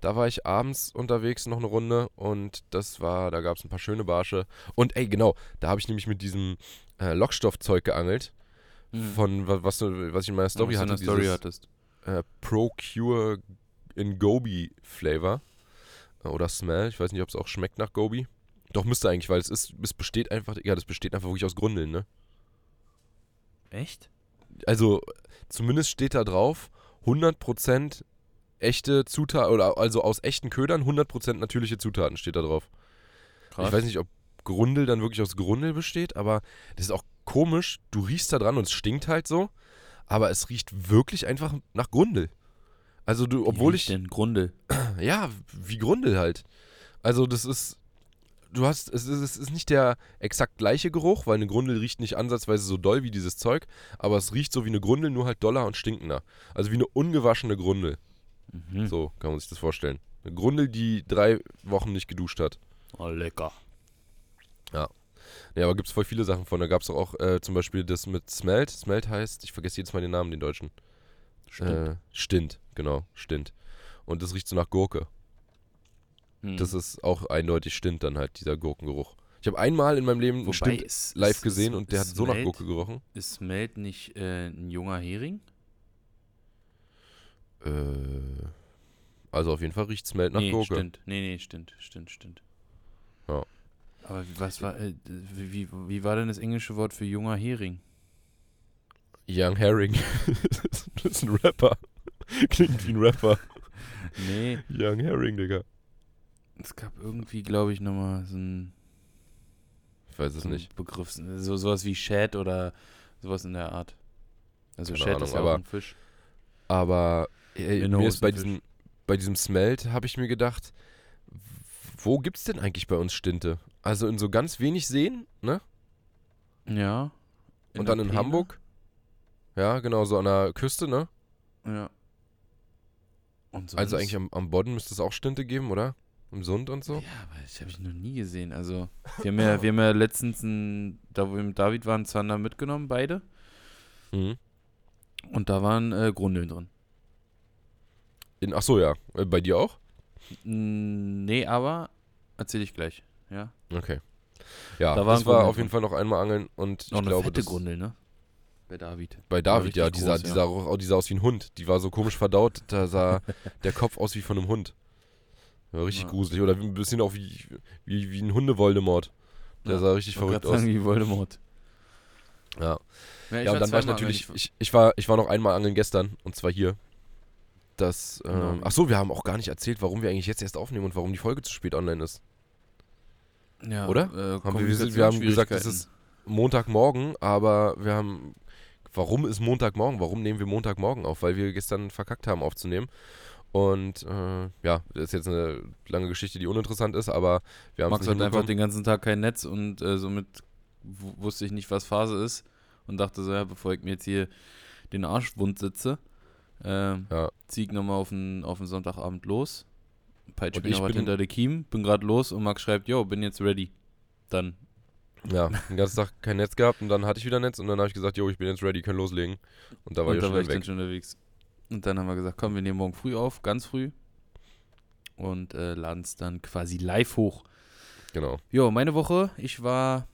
Da war ich abends unterwegs noch eine Runde und das war, da gab es ein paar schöne Barsche. Und ey, genau, da habe ich nämlich mit diesem äh, Lockstoffzeug geangelt, Mhm. von wa- was, du- was ich in meiner Story Was du hatte. in der Story dieses- hattest. äh, Procure in Gobi Flavor äh, oder Smell. Ich weiß nicht, ob es auch schmeckt nach Gobi. Doch müsste eigentlich, weil es ist, es besteht einfach, ja, das besteht einfach wirklich aus Grundeln, ne? Echt? Also, zumindest steht da drauf, 100% echte Zutaten, oder also aus echten Ködern, 100% natürliche Zutaten steht da drauf. Krass. Ich weiß nicht, ob Grundel dann wirklich aus Grundel besteht, aber das ist auch komisch. Du riechst da dran und es stinkt halt so, aber es riecht wirklich einfach nach Grundel. Also du, obwohl ich, Den Grunde. ja, wie Grundel halt. Also das ist, du hast, es ist, es ist nicht der exakt gleiche Geruch, weil eine Grundel riecht nicht ansatzweise so doll wie dieses Zeug, aber es riecht so wie eine Grundel, nur halt doller und stinkender. Also wie eine ungewaschene Grundel. Mhm. So kann man sich das vorstellen. Eine Grundel, die drei Wochen nicht geduscht hat. Oh, lecker. Ja, aber gibt es voll viele Sachen von. Da gab es auch äh, zum Beispiel das mit Smelt. Smelt heißt, ich vergesse jedes Mal den Namen, den deutschen. Stimmt. Äh, Stint, genau, Stint. Und das riecht so nach Gurke. Hm. Das ist auch eindeutig Stint dann halt, dieser Gurkengeruch. Ich habe einmal in meinem Leben Wobei Stint ist, live ist- gesehen ist- und der hat so nach Melt- Gurke gerochen. Ist Melt nicht äh, ein junger Hering? Äh, also auf jeden Fall riecht Smelt nach nee, Gurke. stimmt. Nee, nee, stimmt, stimmt, stimmt. Ja. Aber wie- was war, äh, wie, wie war denn das englische Wort für junger Hering? Young Herring. das ist ein Rapper. Klingt wie ein Rapper. Nee, Young Herring, Digga. es gab irgendwie, glaube ich, nochmal so ein, Ich weiß es so nicht. Begriff, so, sowas wie Shad oder sowas in der Art. Also Keine Shad Ahnung, ist ja aber- ein Fisch. Aber Minnow mir ist bei diesem, bei diesem Smelt habe ich mir gedacht, wo gibt's denn eigentlich bei uns Stinte? Also in so ganz wenig Seen, ne? Ja. Und der dann in? Hamburg. Ja, genau, so an der Küste, ne? Ja. Also eigentlich am, am Bodden müsste es auch Stinte geben, oder? Im Sund und so. Ja, aber das habe ich noch nie gesehen. Also, wir haben ja, wir haben ja letztens, ein, da wo wir mit David waren, Zander mitgenommen, beide. Mhm. Und da waren äh, Grundeln drin. In, ach so, ja. Äh, Bei dir auch? Nee, aber erzähle ich gleich. Ja. Okay. Ja, Da waren das war auf jeden Fall noch einmal angeln und ich Noch eine glaube, fette das, Grundel, ne? Bei David. bei David, ja, die sah, groß, die, ja. sah auch, die sah aus wie ein Hund. Die war so komisch verdaut, da sah der Kopf aus wie von einem Hund. War richtig Ja. gruselig. Oder ein bisschen auch wie, wie, wie ein Hunde-Voldemort. Der Ja, sah richtig verrückt aus. sagen, wie Voldemort. Ja, Ja, ja und dann war ich natürlich, ich, ich, war, ich war noch einmal angeln gestern und zwar hier. Das, Genau. ähm, ach so, wir haben auch gar nicht erzählt, warum wir eigentlich jetzt erst aufnehmen und warum die Folge zu spät online ist. ja, oder? Äh, Haben wir, wir, haben gesagt, es ist Montagmorgen, aber wir haben. Warum ist Montagmorgen? Warum nehmen wir Montagmorgen auf? Weil wir gestern verkackt haben aufzunehmen. Und äh, ja, das ist jetzt eine lange Geschichte, die uninteressant ist, aber wir haben Max hat einfach den ganzen Tag kein Netz und äh, somit wusste ich nicht, was Phase ist und dachte so, ja, bevor ich mir jetzt hier den Arsch wund sitze, ähm, Ja. zieh ich nochmal auf den, auf den Sonntagabend los, peitsche Und mir ich noch hinter der Kiem, bin gerade los und Max schreibt, yo, bin jetzt ready. Dann, Ja, den ganzen Tag kein Netz gehabt und dann hatte ich wieder Netz und dann habe ich gesagt, jo, ich bin jetzt ready, können loslegen. Und da war und ich da schon war wieder ich dann weg. schon unterwegs. Und dann haben wir gesagt, komm, wir nehmen morgen früh auf, ganz früh und äh, laden es dann quasi live hoch. Genau. Jo, meine Woche, ich war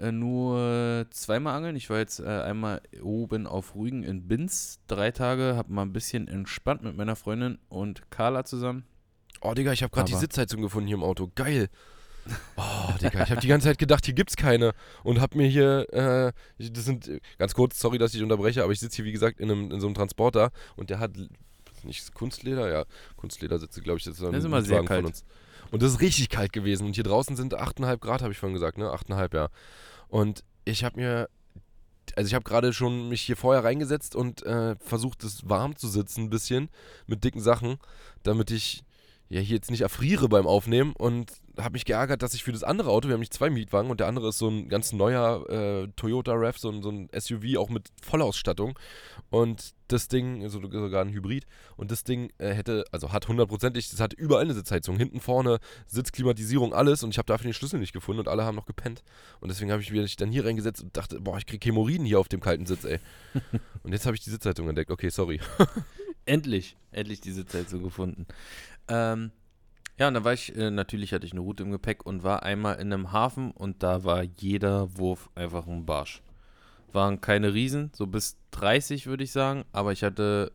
äh, nur zweimal angeln. Ich war jetzt äh, einmal oben auf Rügen in Binz, drei Tage, hab mal ein bisschen entspannt mit meiner Freundin und Carla zusammen. Oh, Digga, ich habe gerade die Sitzheizung gefunden hier im Auto. Geil. Oh, Digga, ich habe die ganze Zeit gedacht, hier gibt's keine. Und hab mir hier, äh, das sind, ganz kurz, sorry, dass ich unterbreche, aber ich sitze hier, wie gesagt, in, einem, in so einem Transporter und der hat, nicht Kunstleder, ja, Kunstleder sitze, glaube ich, das ist, Das ist immer sehr kalt. von uns. Und das ist richtig kalt gewesen. Und hier draußen sind 8,5 Grad, habe ich vorhin gesagt, ne? 8,5, ja. Und ich habe mir, also ich habe gerade schon mich hier vorher reingesetzt und äh, versucht, es warm zu sitzen ein bisschen mit dicken Sachen, damit ich ja hier jetzt nicht erfriere beim Aufnehmen und habe mich geärgert, dass ich für das andere Auto, wir haben nicht zwei Mietwagen und der andere ist so ein ganz neuer äh, Toyota RAV, so ein, so ein SUV auch mit Vollausstattung und das Ding, also sogar ein Hybrid und das Ding äh, hätte, also hat hundertprozentig, das hat überall eine Sitzheizung, hinten vorne Sitzklimatisierung, alles und ich habe dafür den Schlüssel nicht gefunden und alle haben noch gepennt und deswegen habe ich mich dann hier reingesetzt und dachte, boah, ich kriege Hämorrhoiden hier auf dem kalten Sitz, ey. und jetzt habe ich die Sitzheizung entdeckt, okay, sorry. Endlich, endlich diese Zeit so gefunden. Ähm, ja, und da war ich, äh, natürlich hatte ich eine Route im Gepäck und war einmal in einem Hafen und da war jeder Wurf einfach ein Barsch. Waren keine Riesen, so bis 30 würde ich sagen, aber ich hatte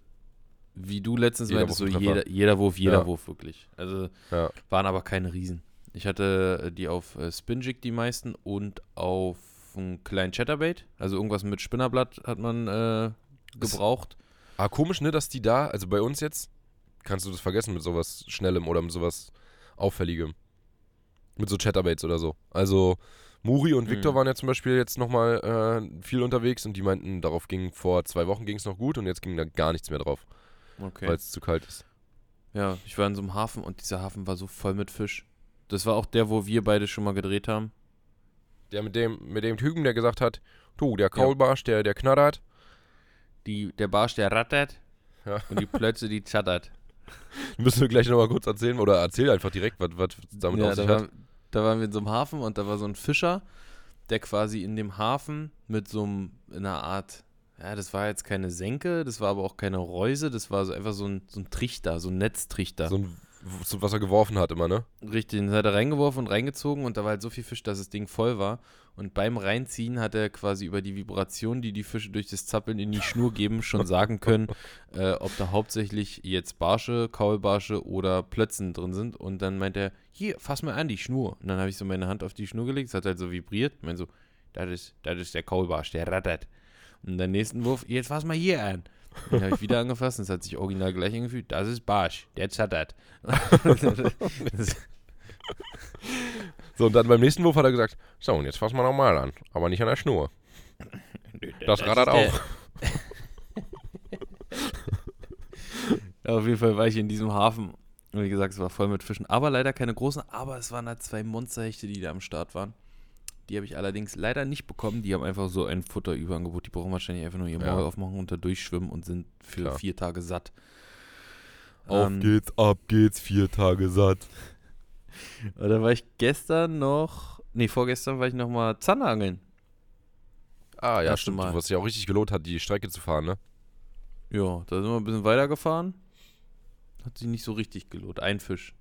wie du letztens Jeder meintest, so jeder, jeder Wurf, jeder Ja. Wurf wirklich. Also Ja. waren aber keine Riesen. Ich hatte äh, die auf äh, Spinjig die meisten und auf einen kleinen Chatterbait. Also irgendwas mit Spinnerblatt hat man äh, gebraucht. Ah, komisch, ne, dass die da, also bei uns jetzt, kannst du das vergessen mit sowas Schnellem oder mit sowas Auffälligem. Mit so Chatterbaits oder so. Also, Muri und Victor Mhm. waren ja zum Beispiel jetzt nochmal äh, viel unterwegs und die meinten, darauf ging vor zwei Wochen ging es noch gut und jetzt ging da gar nichts mehr drauf, Okay. weil es zu kalt ist. Ja, ich war in so einem Hafen und dieser Hafen war so voll mit Fisch. Das war auch der, wo wir beide schon mal gedreht haben. Der mit dem, mit dem Typen, der gesagt hat, du, der Kaulbarsch, der, der knattert. Die, der Barsch, der rattert Ja. und die Plötze, die zattert. Müssen wir gleich nochmal kurz erzählen oder erzähl einfach direkt, was, was damit ja, auf da, sich war, hat. da waren wir in so einem Hafen und da war so ein Fischer, der quasi in dem Hafen mit so einem, in einer Art, ja, das war jetzt keine Senke, das war aber auch keine Reuse, das war so einfach so ein, so ein Trichter, so ein Netztrichter. So ein, was er geworfen hat immer, ne? Richtig, den hat er reingeworfen und reingezogen und da war halt so viel Fisch, dass das Ding voll war. Und beim Reinziehen hat er quasi über die Vibration, die die Fische durch das Zappeln in die Schnur geben, schon sagen können, äh, ob da hauptsächlich jetzt Barsche, Kaulbarsche oder Plötzen drin sind. Und dann meint er, hier, fass mal an die Schnur. Und dann habe ich so meine Hand auf die Schnur gelegt, es hat halt so vibriert. Ich meine so, das ist, das ist der Kaulbarsch, der rattert. Und dann nächsten Wurf, jetzt fass mal hier an. Dann habe ich wieder angefasst und es hat sich original gleich angefühlt. Das ist Barsch, der zattert. Das- So, und dann beim nächsten Wurf hat er gesagt, so, und jetzt fassen wir nochmal an, aber nicht an der Schnur. Das rattert ist der- auch. Ja, auf jeden Fall war ich in diesem Hafen. Und wie gesagt, es war voll mit Fischen. Aber leider keine großen. Aber es waren halt zwei Monsterhechte, die da am Start waren. Die habe ich allerdings leider nicht bekommen. Die haben einfach so ein Futterüberangebot. Die brauchen wahrscheinlich einfach nur ihr Ja. Maul aufmachen und da durchschwimmen und sind für Klar. vier Tage satt. Auf Ähm, geht's, ab geht's, vier Tage satt. Da war ich gestern noch. Nee, vorgestern war ich noch mal Zanderangeln. Ah, ja, Erste stimmt. Mal. Was sich auch richtig gelohnt hat, die Strecke zu fahren, ne? Ja, da sind wir ein bisschen weitergefahren. Hat sich nicht so richtig gelohnt. Ein Fisch.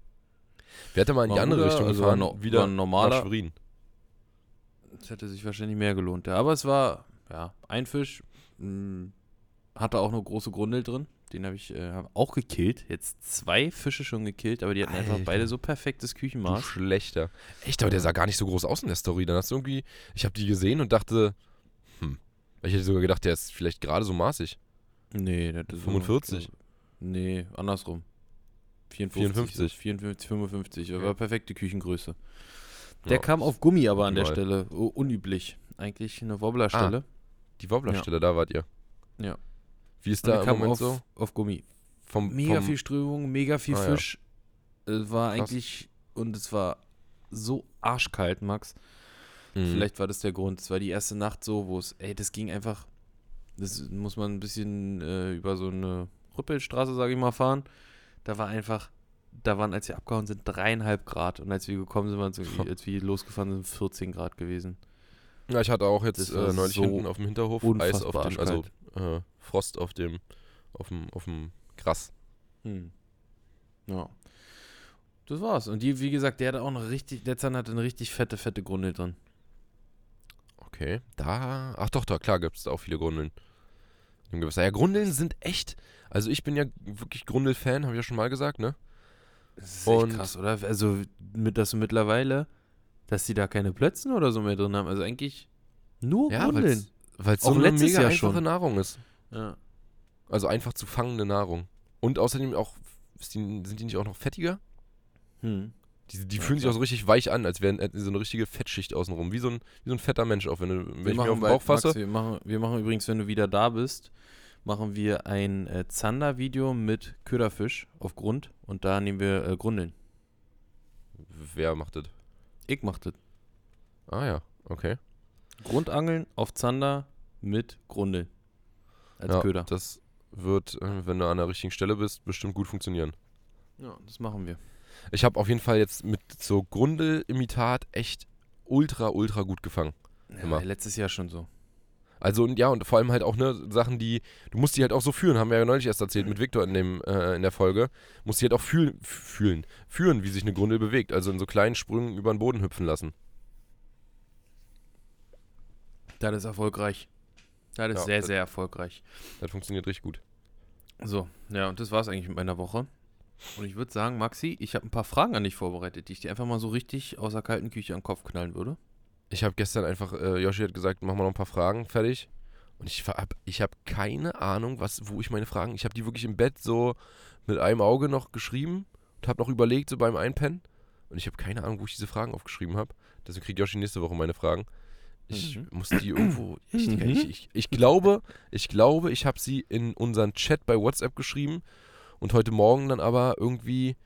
Wer hätte mal in die andere Richtung also gefahren? war no- wieder war ein normaler- Schwerin. Das hätte sich wahrscheinlich mehr gelohnt. Ja, aber es war, ja, ein Fisch. Mh, hatte auch eine große Grundel drin. Den habe ich äh, auch gekillt. Jetzt zwei Fische schon gekillt, aber die hatten einfach Alter. beide so perfektes Du Küchenmaß. schlechter. Echt, aber der sah gar nicht so groß aus in der Story. Dann hast du irgendwie, ich habe die gesehen und dachte, hm. Ich hätte sogar gedacht, der ist vielleicht gerade so maßig. Nee, der so- 45? nee, andersrum. 54. 54. 54, 55. Das Okay. war perfekte Küchengröße. Der Ja, kam auf Gummi aber an der. Stelle. Oh, unüblich. Eigentlich eine Wobblerstelle. Die Wobblerstelle, da wart ihr. Ja. Wie ist da im Moment auf, so? auf Gummi. Vom, Mega vom, viel Strömung, mega viel Ah, ja. Fisch. Es war Krass. eigentlich, und es war so arschkalt, Max. Mhm. Vielleicht war das der Grund. Es war die erste Nacht so, wo es, ey, das ging einfach, das muss man ein bisschen äh, über so eine Rüppelstraße, sage ich mal, fahren. Da war einfach, da waren, als wir abgehauen sind, dreieinhalb Grad. Und als wir gekommen sind, waren es als wir losgefahren sind, 14 Grad gewesen. Ja, ich hatte auch jetzt äh, neulich so hinten auf dem Hinterhof Eis auf dem, also äh, Frost auf dem, auf dem, auf dem Gras. Hm. Ja. Das war's. Und die, wie gesagt, der hatte auch noch richtig, der Zahn hatte eine richtig fette, fette Grundel drin. Okay, da, ach doch, da, klar gibt es auch viele Grundeln. Im Gewässer. Ja, Grundeln sind echt, also ich bin ja wirklich Grundel-Fan, habe ich ja schon mal gesagt, ne? Das ist Und- echt krass, oder? Also, mit, dass du mittlerweile, dass die da keine Plötzen oder so mehr drin haben. Also eigentlich nur Ja, Grundeln. weil es so eine mega einfache schon. Nahrung ist. Ja. Also einfach zu fangende Nahrung. Und außerdem auch, sind die nicht auch noch fettiger? Hm. Die, die Ja, fühlen sich klar. auch so richtig weich an, als wären sie so eine richtige Fettschicht außenrum. Wie so ein, wie so ein fetter Mensch auch, wenn, du, wenn ich mir auf den Bauch fasse. Max, wir, machen, wir machen übrigens, wenn du wieder da bist, machen wir ein äh, Zander-Video mit Köderfisch auf Grund und da nehmen wir äh, Grundeln. Wer macht das? Ich mach das. Ah ja, okay. Grundangeln auf Zander mit Grundeln. Als ja, Köder. Das wird, äh, wenn du an der richtigen Stelle bist, bestimmt gut funktionieren. Ja, das machen wir. Ich habe auf jeden Fall jetzt mit so Grundel-Imitat echt ultra, ultra gut gefangen. Ja, letztes Jahr schon so. Also und ja, und vor allem halt auch ne Sachen, die, du musst die halt auch so führen, haben wir ja neulich erst erzählt mit Viktor in, dem, äh, in der Folge, musst die halt auch fühl, fühlen, führen, wie sich eine Grundel bewegt, also in so kleinen Sprüngen über den Boden hüpfen lassen. Das ist erfolgreich. Das ist Ja, sehr, das- sehr erfolgreich. Das funktioniert richtig gut. So, ja, und das war's eigentlich mit meiner Woche. Und ich würde sagen, Maxi, ich habe ein paar Fragen an dich vorbereitet, die ich dir einfach mal so richtig aus der kalten Küche an den Kopf knallen würde. Ich habe gestern einfach, äh, Yoshi hat gesagt, machen wir noch ein paar Fragen fertig. Und ich habe ich hab keine Ahnung, was, wo ich meine Fragen. Ich habe die wirklich im Bett so mit einem Auge noch geschrieben und habe noch überlegt, so beim Einpennen. Und ich habe keine Ahnung, wo ich diese Fragen aufgeschrieben habe. Deswegen kriegt Yoshi nächste Woche meine Fragen. Ich Mhm. muss die irgendwo. Ich, Mhm. ich, ich, ich glaube, ich glaube, ich habe sie in unseren Chat bei WhatsApp geschrieben und heute Morgen dann aber irgendwie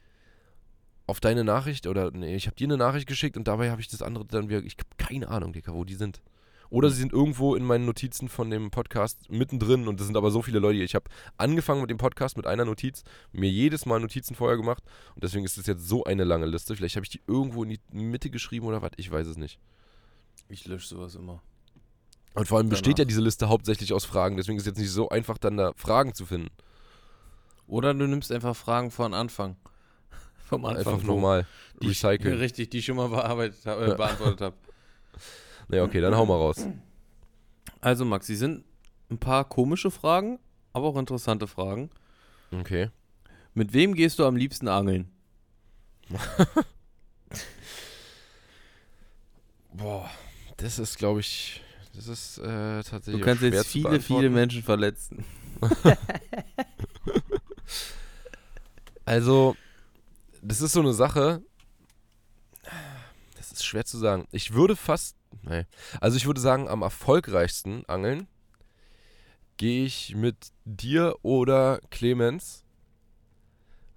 auf deine Nachricht oder nee, ich habe dir eine Nachricht geschickt und dabei habe ich das andere dann wieder. Ich habe keine Ahnung, Dicker, wo die sind. Oder sie sind irgendwo in meinen Notizen von dem Podcast mittendrin und das sind aber so viele Leute. Ich habe angefangen mit dem Podcast mit einer Notiz, mir jedes Mal Notizen vorher gemacht und deswegen ist das jetzt so eine lange Liste. Vielleicht habe ich die irgendwo in die Mitte geschrieben oder was, ich weiß es nicht. Ich lösche sowas immer. Und vor allem besteht Danach. ja diese Liste hauptsächlich aus Fragen, deswegen ist es jetzt nicht so einfach, dann da Fragen zu finden. Oder du nimmst einfach Fragen von Anfang. Vom Anfang. Einfach nochmal die ich- recyceln. Richtig, die ich schon mal bearbeitet hab, äh, beantwortet habe. Naja, okay, dann hau mal raus. Also, Maxi, sind ein paar komische Fragen, aber auch interessante Fragen. Okay. Mit wem gehst du am liebsten angeln? Boah, das ist, glaube ich, das ist äh, Du tatsächlich auch kannst jetzt viele, viele. Menschen verletzen. Also, das ist so eine Sache. Das ist schwer zu sagen. Ich würde fast. Nee. Also, ich würde sagen, am erfolgreichsten angeln gehe ich mit dir oder Clemens,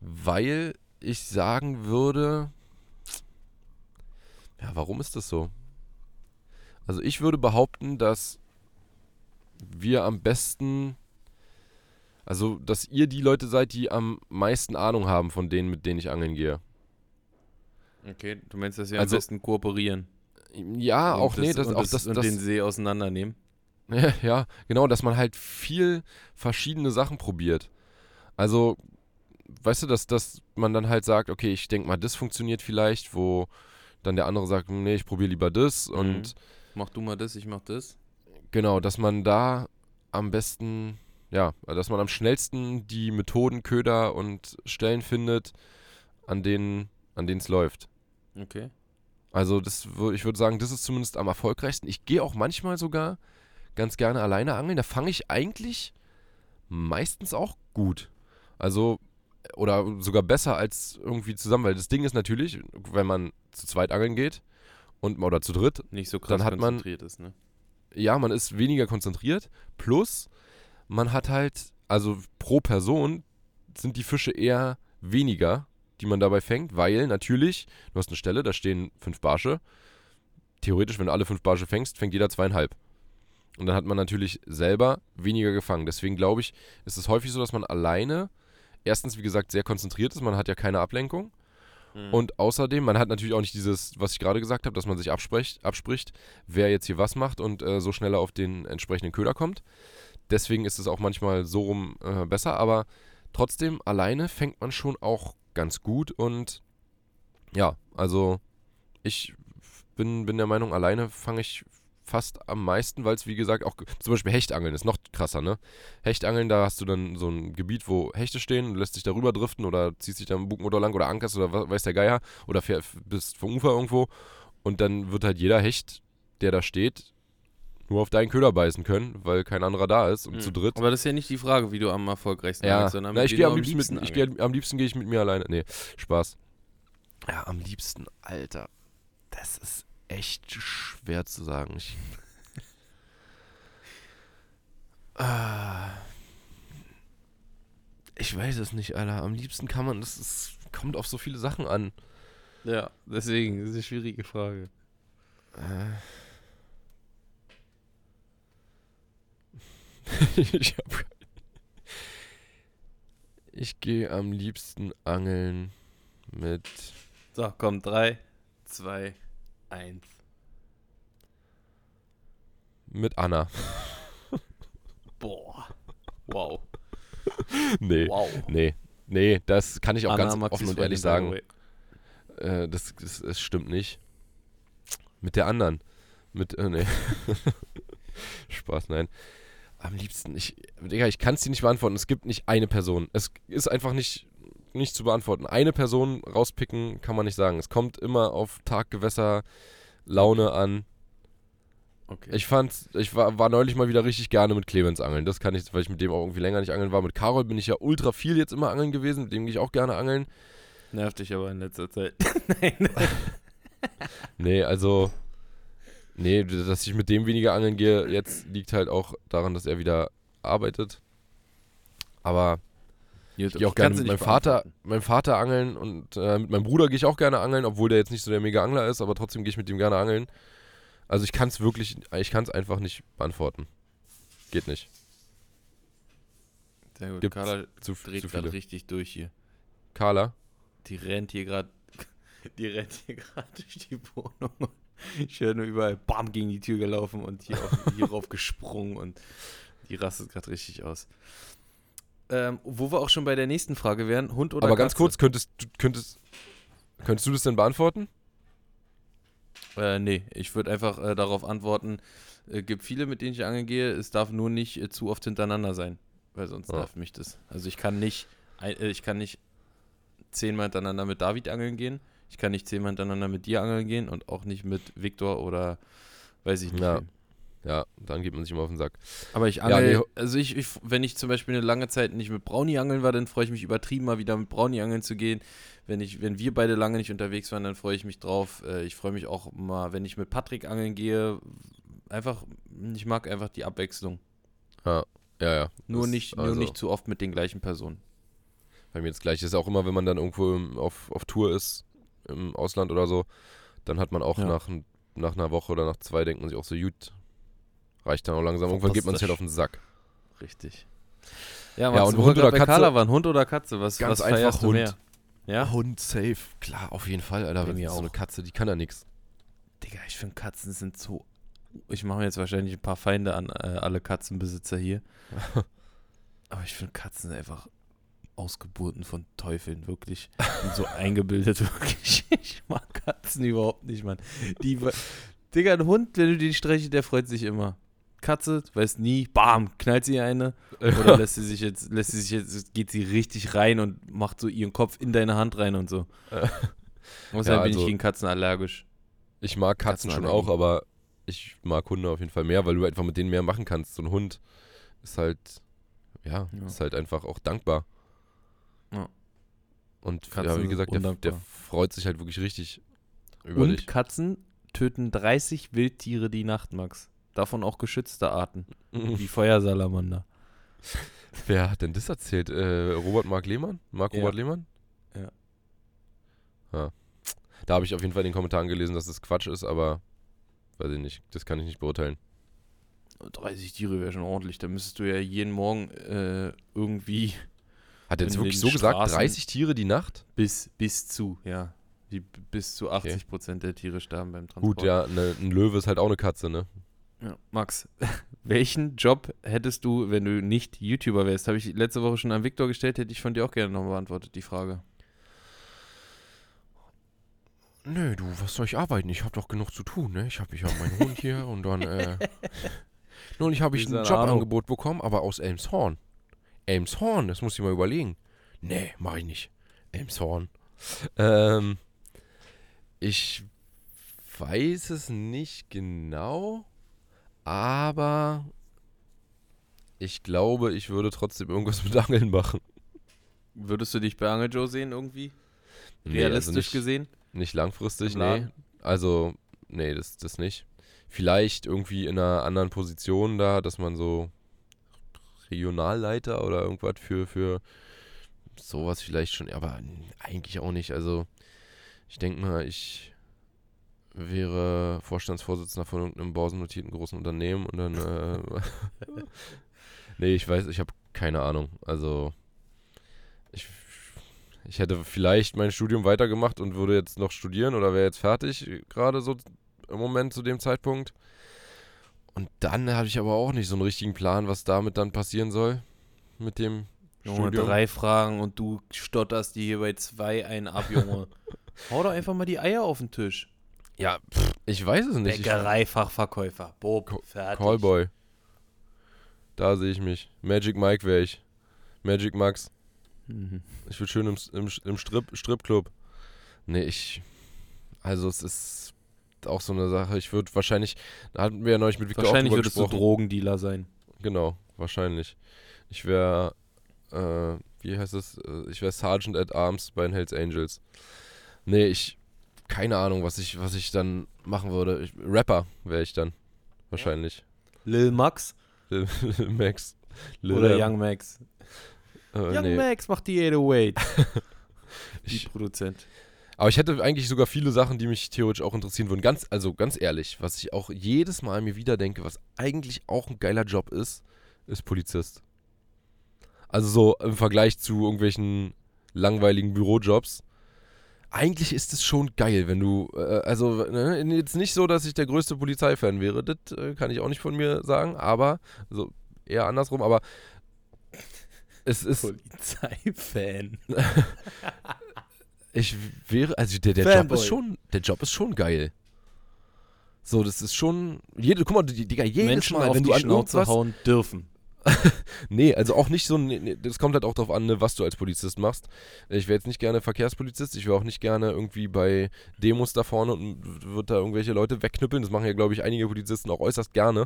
weil ich sagen würde. Ja, warum ist das so? Also, ich würde behaupten, dass wir am besten also, dass ihr die Leute seid, die am meisten Ahnung haben von denen, mit denen ich angeln gehe. Okay, du meinst, dass wir Also- am besten kooperieren. Ja, Und auch nee, das, und auch das, und das, den See auseinandernehmen. ja, genau, dass man halt viel verschiedene Sachen probiert. Also, weißt du, dass, dass man dann halt sagt, okay, ich denke mal, das funktioniert vielleicht, wo dann der andere sagt, nee, ich probiere lieber das und Mach du mal das, ich mach das. genau, dass man da am besten, ja, dass man am schnellsten die Methoden, Köder und Stellen findet, an denen an es läuft. Okay. Also das, ich würde sagen, das ist zumindest am erfolgreichsten. Ich gehe auch manchmal sogar ganz gerne alleine angeln. Da fange ich eigentlich meistens auch gut. Also, oder sogar besser als irgendwie zusammen. Weil das Ding ist natürlich, wenn man zu zweit angeln geht und oder zu dritt, Nicht so krass Dann hat man- konzentriert ist, ne? ja, man ist weniger konzentriert. Plus, man hat halt, also pro Person sind die Fische eher weniger, die man dabei fängt, weil natürlich, du hast eine Stelle, da stehen fünf Barsche. Theoretisch, wenn du alle fünf Barsche fängst, fängt jeder zweieinhalb. Und dann hat man natürlich selber weniger gefangen. Deswegen glaube ich, ist es häufig so, dass man alleine erstens, wie gesagt, sehr konzentriert ist. Man hat ja keine Ablenkung. Mhm. Und außerdem, man hat natürlich auch nicht dieses, was ich gerade gesagt habe, dass man sich abspricht, abspricht wer jetzt hier was macht und äh, so schneller auf den entsprechenden Köder kommt. Deswegen ist es auch manchmal so rum äh, besser, aber trotzdem, alleine fängt man schon auch ganz gut und ja, also ich bin, bin der Meinung, alleine fange ich fast am meisten, weil es wie gesagt auch zum Beispiel Hechtangeln ist noch krasser, ne? Hechtangeln, da hast du dann so ein Gebiet, wo Hechte stehen, lässt dich darüber driften oder ziehst dich da im Bugmotor lang oder ankerst oder weiß der Geier oder fähr, bist vom Ufer irgendwo und dann wird halt jeder Hecht, der da steht, nur auf deinen Köder beißen können, weil kein anderer da ist und Mhm. zu dritt. Aber das ist ja nicht die Frage, wie du am erfolgreichsten Ja, angelst, sondern Na, mit ich gehe am liebsten, mit, ich gehe, angelst. am liebsten gehe ich mit mir alleine. Nee, Spaß. Ja, am liebsten, Alter. Das ist echt schwer zu sagen. Ich, Ah. ich weiß es nicht, Alter. Am liebsten kann man, das ist, kommt auf so viele Sachen an. Ja, deswegen, das ist eine schwierige Frage. Äh. ich hab. Ich gehe am liebsten angeln mit. So, komm, drei, zwei, eins. mit Anna. Boah. Wow. nee, Wow. nee, nee, das kann ich auch ganz Maxis offen und ehrlich sagen. Äh, das, das, das stimmt nicht. Mit der anderen. Mit, äh, nee. Spaß, nein. Am liebsten, ich, Digga, ich kann es dir nicht beantworten. Es gibt nicht eine Person. Es ist einfach nicht, nicht zu beantworten. Eine Person rauspicken kann man nicht sagen. Es kommt immer auf Tag, Gewässer, Laune an. Okay. Ich fand, ich war, war neulich mal wieder richtig gerne mit Clemens angeln. Das kann ich, weil ich mit dem auch irgendwie länger nicht angeln war. Mit Carol bin ich ja ultra viel jetzt immer angeln gewesen. Mit dem gehe ich auch gerne angeln. Nervt dich aber in letzter Zeit. Nein. Nee, also. Nee, dass ich mit dem weniger angeln gehe, jetzt liegt halt auch daran, dass er wieder arbeitet. Aber ich gehe auch gerne mit meinem Vater, meinem Vater angeln und äh, mit meinem Bruder gehe ich auch gerne angeln, obwohl der jetzt nicht so der mega Angler ist, aber trotzdem gehe ich mit ihm gerne angeln. Also ich kann es wirklich, ich kann es einfach nicht beantworten. Geht nicht. Sehr gut. Gibt's Carla Zu, dreht gerade richtig durch hier. Carla? Die rennt hier gerade. Die rennt hier gerade durch die Wohnung. Ich höre nur überall bam gegen die Tür gelaufen und hier, auf, hier rauf gesprungen und die rastet gerade richtig aus. Ähm, wo wir auch schon bei der nächsten Frage wären, Hund oder aber ganz Katze? kurz, könntest, du- könntest, könntest du das denn beantworten? Äh, nee, ich würde einfach äh, darauf antworten, äh, gibt viele, mit denen ich angeln gehe, es darf nur nicht äh, zu oft hintereinander sein, weil sonst Ja. nervt mich das. Also ich kann nicht, äh, ich kann nicht zehnmal hintereinander mit David angeln gehen, ich kann nicht zehnmal hintereinander mit dir angeln gehen und auch nicht mit Viktor oder weiß ich nicht. Ja. wem. Ja, dann geht man sich immer auf den Sack. Aber ich Ja, angel, nee. also ich, ich, wenn ich zum Beispiel eine lange Zeit nicht mit Brownie angeln war, dann freue ich mich übertrieben mal wieder mit Brownie angeln zu gehen. Wenn ich, wenn wir beide lange nicht unterwegs waren, dann freue ich mich drauf. Äh, Ich freue mich auch mal, wenn ich mit Patrick angeln gehe. Einfach, ich mag einfach die Abwechslung. Ja, ja. Nur Das- nicht, also, nur nicht zu oft mit den gleichen Personen. Bei mir jetzt gleich ist auch immer, wenn man dann irgendwo auf, auf Tour ist, im Ausland oder so, dann hat man auch Ja. nach, nach einer Woche oder nach zwei, denkt man sich auch so, gut, reicht dann auch langsam. Irgendwann geht man sich halt auf den Sack. Richtig. Ja, Ja, und Hund oder Katze? Carla waren, Hund oder Katze? Was, Ganz was einfach Hund. mehr? Ja? Hund safe. Klar, auf jeden Fall, Alter. Mir so auch. eine Katze, die kann ja nichts. Digga, ich finde Katzen sind so. Ich mache mir jetzt wahrscheinlich ein paar Feinde an äh, alle Katzenbesitzer hier. Aber ich finde Katzen einfach Ausgeburten von Teufeln, wirklich. Und so eingebildet, wirklich. Ich mag Katzen überhaupt nicht, Mann. Die, Digga, ein Hund, wenn du den streichst, der freut sich immer. Katze, du weißt nie, bam, knallt sie eine. Oder lässt sie sich jetzt, lässt sie sich jetzt, geht sie richtig rein und macht so ihren Kopf in deine Hand rein und so. Außerdem Ja, bin ich also- gegen Katzen allergisch. Ich mag Katzen schon auch, aber ich mag Hunde auf jeden Fall mehr, weil du einfach mit denen mehr machen kannst. So ein Hund ist halt, ja, Ja. ist halt einfach auch dankbar. Ja. Und ja, Katzen wie gesagt, der, der freut sich halt wirklich richtig über Und dich. Katzen töten 30 Wildtiere die Nacht, Max. Davon auch geschützte Arten, wie Feuersalamander. Wer hat denn das erzählt? Äh, Robert Mark Lehmann? Marc Ja. Robert Lehmann? Ja. Ja. Da habe ich auf jeden Fall in den Kommentaren gelesen, dass das Quatsch ist, aber weiß ich nicht. Das kann ich nicht beurteilen. 30 Tiere wäre schon ordentlich. Da müsstest du ja jeden Morgen äh, irgendwie Hat er jetzt wirklich so gesagt? Straßen- 30 Tiere die Nacht? bis, bis zu, ja. Die, bis zu 80 Prozent der Tiere sterben beim Transport. Gut, ja, ne, ein Löwe ist halt auch eine Katze, ne? Ja, Max, welchen Job hättest du, wenn du nicht YouTuber wärst? Habe ich letzte Woche schon an Viktor gestellt, hätte ich von dir auch gerne nochmal beantwortet, die Frage. Nö, du, was soll ich arbeiten? Ich habe doch genug zu tun, ne? Ich habe ich hab meinen Hund hier und dann, äh. Neulich habe ich ein deine Ahnung? Jobangebot bekommen, aber aus Elmshorn. Elmshorn, das muss ich mal überlegen. Nee, mache ich nicht. Elmshorn. Ähm. Ich weiß es nicht genau, aber ich glaube, ich würde trotzdem irgendwas mit Angeln machen. Würdest du dich bei Angel Joe sehen irgendwie? Nee, Realistisch also nicht, gesehen? Nicht langfristig, nee. Also, nee, das, das nicht. Vielleicht irgendwie in einer anderen Position da, dass man so Regionalleiter oder irgendwas für, für sowas vielleicht schon, aber eigentlich auch nicht. Also, ich denke mal, ich wäre Vorstandsvorsitzender von irgendeinem börsennotierten großen Unternehmen und dann, äh, nee, ich weiß, ich habe keine Ahnung. Also, ich, ich hätte vielleicht mein Studium weitergemacht und würde jetzt noch studieren oder wäre jetzt fertig, gerade so im Moment zu dem Zeitpunkt. Und dann habe ich aber auch nicht so einen richtigen Plan, was damit dann passieren soll. Mit dem Junge, Studium. drei Fragen und du stotterst dir hier bei zwei einen ab, Junge. Hau doch einfach mal die Eier auf den Tisch. Ja, pff, ich weiß es nicht. Ich, Bäckereifachverkäufer. Bob, Ko- fertig. Callboy. Da sehe ich mich. Magic Mike wäre ich. Magic Max. Mhm. Ich will schön im, im, im Strip, Stripclub. Nee, ich. Also, es ist auch so eine Sache. Ich würde wahrscheinlich. Da hatten wir ja neulich mit Victor Wahrscheinlich würdest du gesprochen. Drogendealer sein. Genau, wahrscheinlich. Ich wäre. Äh, wie heißt es? Äh, Ich wäre Sergeant at Arms bei den Hells Angels. Nee, ich. Keine Ahnung, was ich, was ich dann machen würde. Ich, Rapper wäre ich dann. Wahrscheinlich. Lil Max Lil, Lil Max. Lil oder. Young Max. Äh, Young nee. Max macht die 808. die Ich, Produzent. aber ich hätte eigentlich sogar viele Sachen, die mich theoretisch auch interessieren würden. Ganz, also ganz ehrlich, was ich auch jedes Mal mir wieder denke, was eigentlich auch ein geiler Job ist, ist Polizist. Also so im Vergleich zu irgendwelchen langweiligen Bürojobs. Eigentlich ist es schon geil, wenn du, äh, also ne, jetzt nicht so, dass ich der größte Polizeifan wäre, das äh, kann ich auch nicht von mir sagen, aber, also eher andersrum, aber es ist, Polizeifan. Ich wäre, also der, der Job ist schon, der Job ist schon geil. So, das ist schon, jede, guck mal, die- Digga, jedes Menschen Mal, auf wenn die du an Schnauze hauen dürfen. nee, also auch nicht so, nee, das kommt halt auch drauf an, ne, was du als Polizist machst. Ich wäre jetzt nicht gerne Verkehrspolizist, ich wäre auch nicht gerne irgendwie bei Demos da vorne und würde da irgendwelche Leute wegknüppeln. Das machen ja, glaube ich, einige Polizisten auch äußerst gerne.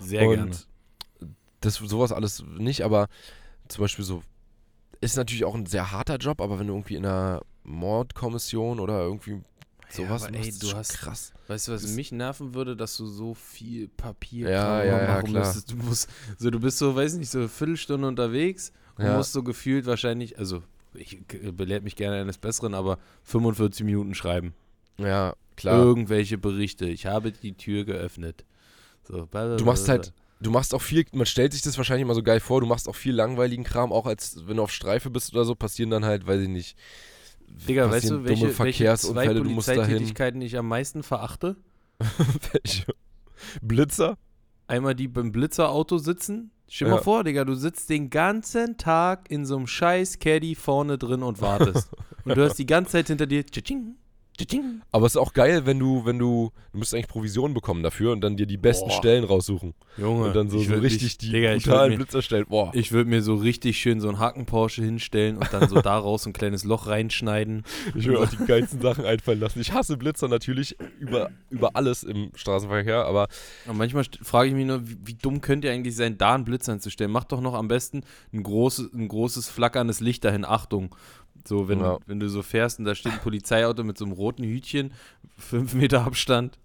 Sehr und gerne. das sowas alles nicht, aber zum Beispiel so ist natürlich auch ein sehr harter Job, aber wenn du irgendwie in einer Mordkommission oder irgendwie sowas aber ey, du hast- krass. Weißt du, was Das- mich nerven würde, dass du so viel Papier Ja, ja, ja, klar. müsstest. Du musst, so du bist so, weiß nicht, so eine Viertelstunde unterwegs und Ja. musst so gefühlt wahrscheinlich, also ich belehrt mich gerne eines Besseren, aber 45 Minuten schreiben. Ja, klar. Irgendwelche Berichte. Ich habe die Tür geöffnet. So, Du machst halt, du machst auch viel, man stellt sich das wahrscheinlich immer so geil vor, du machst auch viel langweiligen Kram, auch als wenn du auf Streife bist oder so, passieren dann halt, weiß ich nicht. Digga, weißt du, welche, dumme welche zwei Verkehrsunfälle, du musst dahin. Ich am meisten verachte? Welche? Blitzer? Einmal die beim Blitzerauto sitzen. Stell dir Ja. mal vor, Digga, du sitzt den ganzen Tag in so einem scheiß Caddy vorne drin und wartest. und du hörst die ganze Zeit hinter dir tsching. Aber es ist auch geil, wenn du, wenn du, du müsst eigentlich Provision bekommen dafür und dann dir die besten Boah. Stellen raussuchen. Junge, Und dann so, ich so richtig mich- die Digga, ich brutalen mir, Blitzer stellen. Boah. ich würde mir so richtig schön so einen Haken-Porsche hinstellen und dann so daraus ein kleines Loch reinschneiden. Ich will auch die geilsten Sachen einfallen lassen. Ich hasse Blitzer natürlich über, über alles im Straßenverkehr, aber Und manchmal frage ich mich nur, wie, wie dumm könnt ihr eigentlich sein, da einen Blitzer hinzustellen? Macht doch noch am besten ein großes, ein großes flackerndes Licht dahin. Achtung. So, wenn, Ja. wenn du so fährst und da steht ein Polizeiauto mit so einem roten Hütchen, fünf Meter Abstand.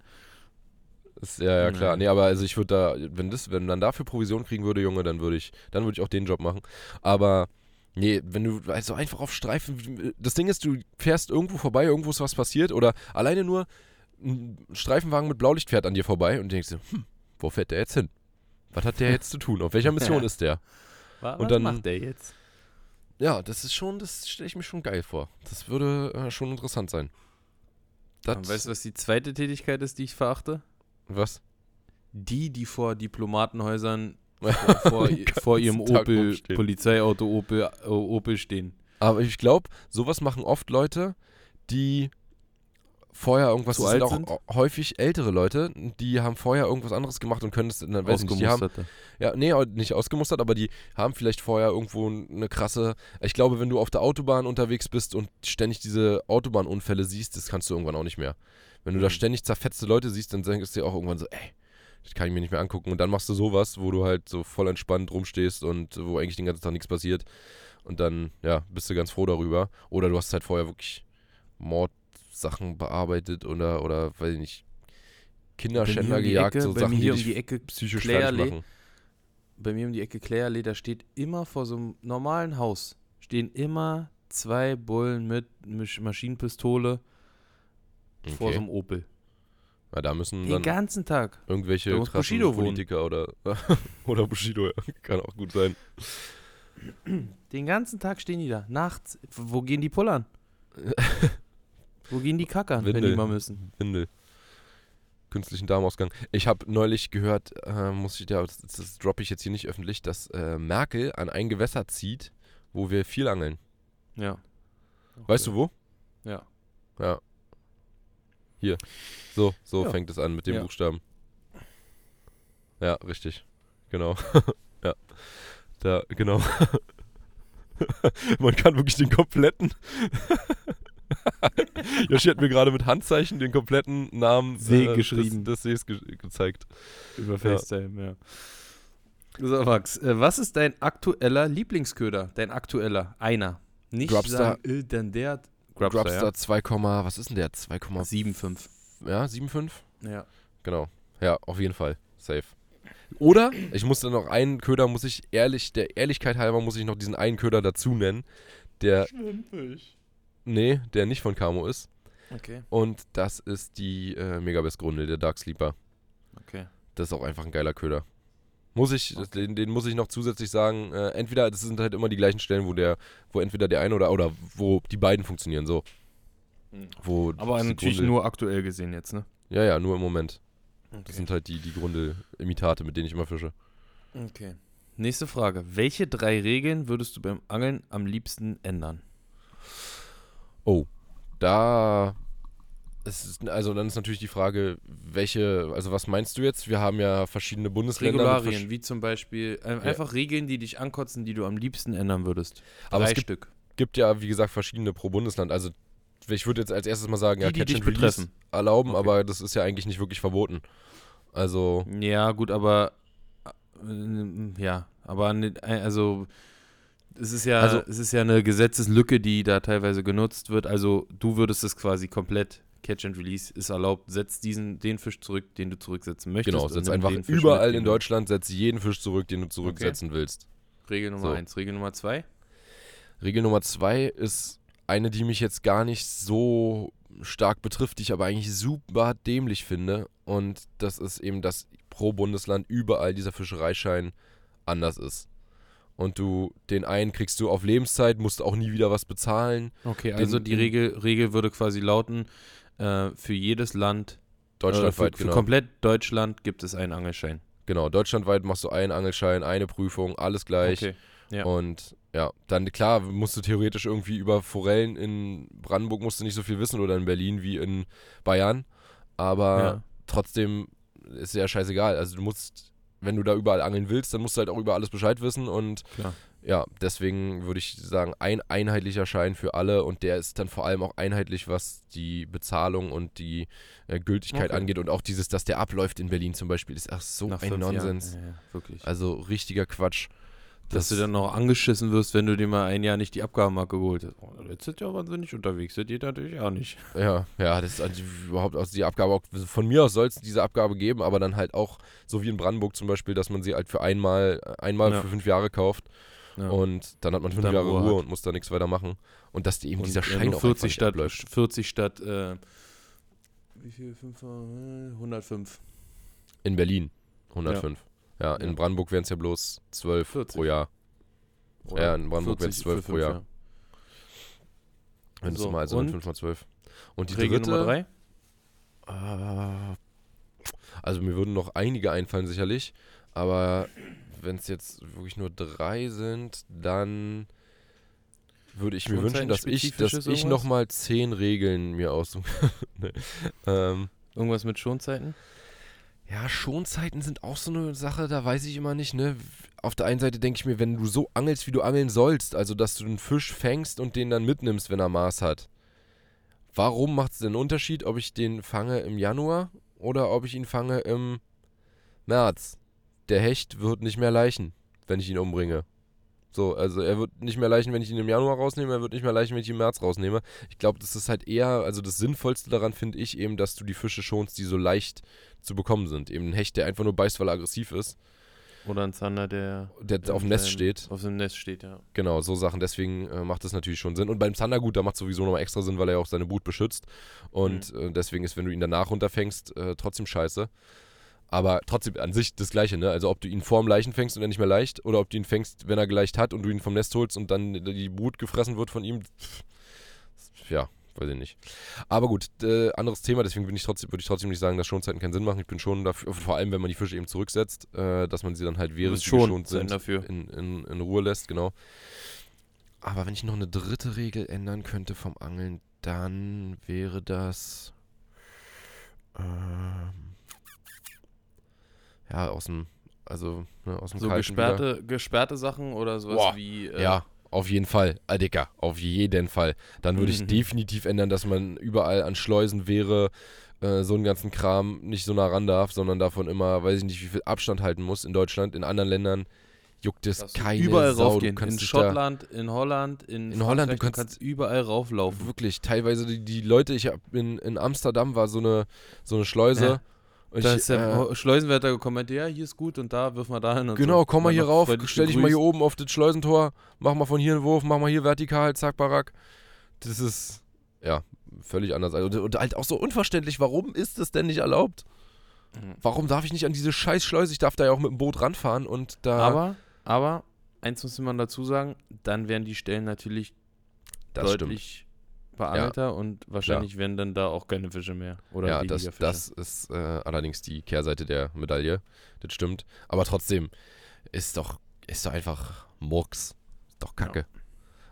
ist, ja, ja klar. Nee, aber also ich würde da, wenn das, wenn man dafür Provision kriegen würde, Junge, dann würde ich, dann würde ich auch den Job machen. Aber nee, wenn du also einfach auf Streifen, das Ding ist, du fährst irgendwo vorbei, irgendwo ist was passiert oder alleine nur ein Streifenwagen mit Blaulicht fährt an dir vorbei und denkst dir, hm, wo fährt der jetzt hin? Was hat der jetzt zu tun? Auf welcher Mission ist der? Was, Und dann- macht der jetzt? Ja, das ist schon, das stelle ich mir schon geil vor. Das würde äh, schon interessant sein. Das, weißt du, was die zweite Tätigkeit ist, die ich verachte? was? Die, die vor Diplomatenhäusern vor, vor, Den vor ihrem Tag Opel, rumstehen. Polizeiauto Opel, äh, Opel stehen. Aber ich glaube, sowas machen oft Leute, die vorher irgendwas, Zu alt auch sind? häufig ältere Leute, die haben vorher irgendwas anderes gemacht und können es dann, weiß ich nicht, die haben, ja, nee, nicht ausgemustert, aber die haben vielleicht vorher irgendwo eine krasse, ich glaube, wenn du auf der Autobahn unterwegs bist und ständig diese Autobahnunfälle siehst, das kannst du irgendwann auch nicht mehr. Wenn du da Mhm. ständig zerfetzte Leute siehst, dann denkst du dir auch irgendwann so, ey, das kann ich mir nicht mehr angucken. Und dann machst du sowas, wo du halt so voll entspannt rumstehst und wo eigentlich den ganzen Tag nichts passiert. Und dann, ja, bist du ganz froh darüber. Oder du hast halt vorher wirklich Mordsachen bearbeitet oder, oder weiß ich nicht, Kinderschänder um gejagt, Ecke- so bei Sachen, mir die um die Ecke psychisch fertig machen. bei mir um die Ecke Klärallee, da steht immer vor so einem normalen Haus, stehen immer zwei Bullen mit Maschinenpistole vor so Okay. einem Opel. Ja, da müssen Den dann ganzen Tag. irgendwelche Bushido wohnen. Politiker oder, oder Bushido, ja, kann auch gut sein. Den ganzen Tag stehen die da. Nachts. Wo gehen die pullern? Wo gehen die kackern, wenn die mal müssen? Windel. Künstlichen Darmausgang. Ich habe neulich gehört, äh, muss ich, ja, das, das droppe ich jetzt hier nicht öffentlich, dass äh, Merkel an ein Gewässer zieht, wo wir viel angeln. Ja. Weißt du wo? Ja. Ja. Hier. So, so Ja. fängt es an mit dem Ja. Buchstaben. Ja, richtig. Genau. Ja. Da, genau. Man kann wirklich den kompletten. Yoshi hat mir gerade mit Handzeichen den kompletten Namen See äh, geschrieben. des, des Sees ge gezeigt. Über FaceTime, ja. So, Max, äh, was ist dein aktueller Lieblingsköder? Dein aktueller, einer. Nicht Grubstar. sagen, äh, dann der. Grubstar, Grubstar 2, was ist denn der? 2, ja? 7,5. ja, 7,5? Ja. Genau. Ja, auf jeden Fall. Safe. Oder, ich muss dann noch einen Köder, muss ich ehrlich, der Ehrlichkeit halber, muss ich noch diesen einen Köder dazu nennen, der, Schwimmfisch. Nee, der nicht von Camo ist. Okay, Und das ist die äh, Megabest-Grundel, der Dark Sleeper. okay. Das ist auch einfach ein geiler Köder. Muss ich, Okay. den, den muss ich noch zusätzlich sagen, äh, entweder, das sind halt immer die gleichen Stellen, wo der, wo entweder der eine oder, oder wo die beiden funktionieren, so. Mhm. Wo Aber natürlich Grundel- nur aktuell gesehen jetzt, ne? Ja, ja, nur im Moment. Okay. Das sind halt die, die Grundel-Imitate, mit denen ich immer fische. okay. Nächste Frage. Welche drei Regeln würdest du beim Angeln am liebsten ändern? Oh, da es ist, also dann ist natürlich die Frage, welche, also was meinst du jetzt? Wir haben ja verschiedene Bundesländer. Regularien, wie zum Beispiel äh, einfach Regeln, die dich ankotzen, die du am liebsten ändern würdest. Aber Drei es gibt- Stück. gibt ja, wie gesagt, verschiedene pro Bundesland. Also ich würde jetzt als erstes mal sagen, Die, ja, die Catch dich and Release betreffen. erlauben, Okay. aber das ist ja eigentlich nicht wirklich verboten. Also, Ja, gut, aber äh, ja, aber ne- also es ist ja Also- es ist ja eine Gesetzeslücke, die da teilweise genutzt wird. Also du würdest es quasi komplett Catch and Release ist erlaubt. Setz diesen den Fisch zurück, den du zurücksetzen möchtest. genau, setz einfach überall mit, in Deutschland, setz jeden Fisch zurück, den du zurücksetzen willst. Regel Nummer So. eins, Regel Nummer zwei. Regel Nummer zwei ist eine, die mich jetzt gar nicht so stark betrifft, die ich aber eigentlich super dämlich finde. Und das ist eben, dass pro Bundesland überall dieser Fischereischein anders ist. Und du den einen kriegst du auf Lebenszeit, musst auch nie wieder was bezahlen. Okay, Den- also die Regel, Regel würde quasi lauten, äh, für jedes Land, Deutschlandweit, äh, für, genau. für komplett Deutschland gibt es einen Angelschein. genau. Deutschlandweit machst du einen Angelschein, eine Prüfung, alles gleich. Okay. Ja. Und ja, dann klar, musst du theoretisch irgendwie über Forellen in Brandenburg musst du nicht so viel wissen oder in Berlin wie in Bayern. Aber Ja. trotzdem ist ja scheißegal. Also du musst, wenn du da überall angeln willst, dann musst du halt auch über alles Bescheid wissen. Und Klar. ja, deswegen würde ich sagen, ein einheitlicher Schein für alle und der ist dann vor allem auch einheitlich, was die Bezahlung und die äh, Gültigkeit Okay. angeht. Und auch dieses, dass der abläuft in Berlin zum Beispiel, ist ach so Nach ein. Nonsens. Ja, ja, wirklich. Also richtiger Quatsch. Dass du dann noch angeschissen wirst, wenn du dir mal ein Jahr nicht die Abgabenmarke geholt hast. Oh, letztes Jahr waren sie nicht unterwegs, das geht natürlich auch nicht. Ja, ja, das ist also überhaupt aus die Abgabe auch, von mir aus soll es diese Abgabe geben, aber dann halt auch, so wie in Brandenburg zum Beispiel, dass man sie halt für einmal, einmal Ja. für fünf Jahre kauft Ja. und dann hat man fünf Jahre Ruhe Ruhe, und muss da nichts weiter machen. Und dass die eben Und, dieser äh, Schein auch 40 einfach nicht statt, abläuft. 40 statt, äh, wie viel? 5, 105. In Berlin 105. Ja, in Ja. Brandenburg wären es ja bloß 12 pro 40. Jahr. Ja, in Brandenburg wären's 12 für pro Jahr. Jahre. Wenn es So, mal also und? 5 mal 12. Und die Regel dritte. Nummer 3? Äh, Also mir würden noch einige einfallen sicherlich, aber wenn es jetzt wirklich nur drei sind, dann würde ich mir wünschen, dass ich, dass ich nochmal zehn Regeln mir aussuche. nee. ähm, Irgendwas mit Schonzeiten? Ja, Schonzeiten sind auch so eine Sache, da weiß ich immer nicht, ne? Auf der einen Seite denke ich mir, wenn du so angelst, wie du angeln sollst, also dass du einen Fisch fängst und den dann mitnimmst, wenn er Maß hat. Warum macht es denn Unterschied, ob ich den fange im Januar oder ob ich ihn fange im März? Der Hecht wird nicht mehr leichen, wenn ich ihn umbringe. So, also er wird nicht mehr leichen, wenn ich ihn im Januar rausnehme, er wird nicht mehr leichen, wenn ich ihn im März rausnehme. Ich glaube, das ist halt eher, also das Sinnvollste daran finde ich eben, dass du die Fische schonst, die so leicht zu bekommen sind. Eben ein Hecht, der einfach nur beißt, weil er aggressiv ist, Oder ein Zander, der der auf dem Nest steht. Auf dem Nest steht, ja. Genau, so Sachen. Deswegen äh, macht das natürlich schon Sinn. Und beim Zander, gut, da macht es sowieso nochmal extra Sinn, weil er ja auch seine Brut beschützt. Und äh, deswegen ist, wenn du ihn danach runterfängst, äh, trotzdem scheiße. Aber trotzdem an sich das Gleiche, ne? Also ob du ihn vorm Leichen fängst und er nicht mehr leicht, oder ob du ihn fängst, wenn er geleicht hat und du ihn vom Nest holst und dann die Brut gefressen wird von ihm. Pff, ja, weiß ich nicht. Aber gut, äh, anderes Thema, deswegen bin ich trotzdem, würde ich trotzdem nicht sagen, dass Schonzeiten keinen Sinn machen. Ich bin schon dafür, vor allem wenn man die Fische eben zurücksetzt, äh, dass man sie dann halt während sie schon geschont sind dafür. in, in, in Ruhe lässt, genau. Aber wenn ich noch eine dritte Regel ändern könnte vom Angeln, dann wäre das. Ähm, ja, aus dem, Also ne, aus dem So wieder. gesperrte, gesperrte Sachen oder sowas Boah, wie. äh, Ja, auf jeden Fall. Ah, Dicker, auf jeden Fall. Dann würde ich Mhm. definitiv ändern, dass man überall an Schleusen wäre, äh, so einen ganzen Kram nicht so nah ran darf, sondern davon immer, weiß ich nicht, wie viel Abstand halten muss in Deutschland. In anderen Ländern juckt es du keine überall Sau. raufgehen. Du kannst In Schottland, in Holland, in, In Holland, du Frankreich, kannst- überall rauflaufen. wirklich teilweise die, die Leute, ich hab in, in Amsterdam war so eine, so eine Schleuse. Ja. Da ist der äh, Ho- Schleusenwärter gekommen, ja, hier ist gut und da wirf mal dahin. Und Genau, so. komm mal hier rauf, stell dich mal hier oben auf das Schleusentor, mach mal von hier einen Wurf, mach mal hier vertikal, zack, barack. Das ist, ja, völlig anders. Also, Und, und halt auch so unverständlich, warum ist das denn nicht erlaubt? Mhm. Warum darf ich nicht an diese scheiß Schleuse? Ich darf da ja auch mit dem Boot ranfahren und da. Aber, aber, eins muss man dazu sagen, dann werden die Stellen natürlich das stimmt. Deutlich beangelter und wahrscheinlich werden dann da auch keine Fische mehr. Oder Ja, das, Fische. das ist äh, allerdings die Kehrseite der Medaille. Das stimmt. Aber trotzdem, ist doch, ist doch einfach Murks. Ist doch Kacke.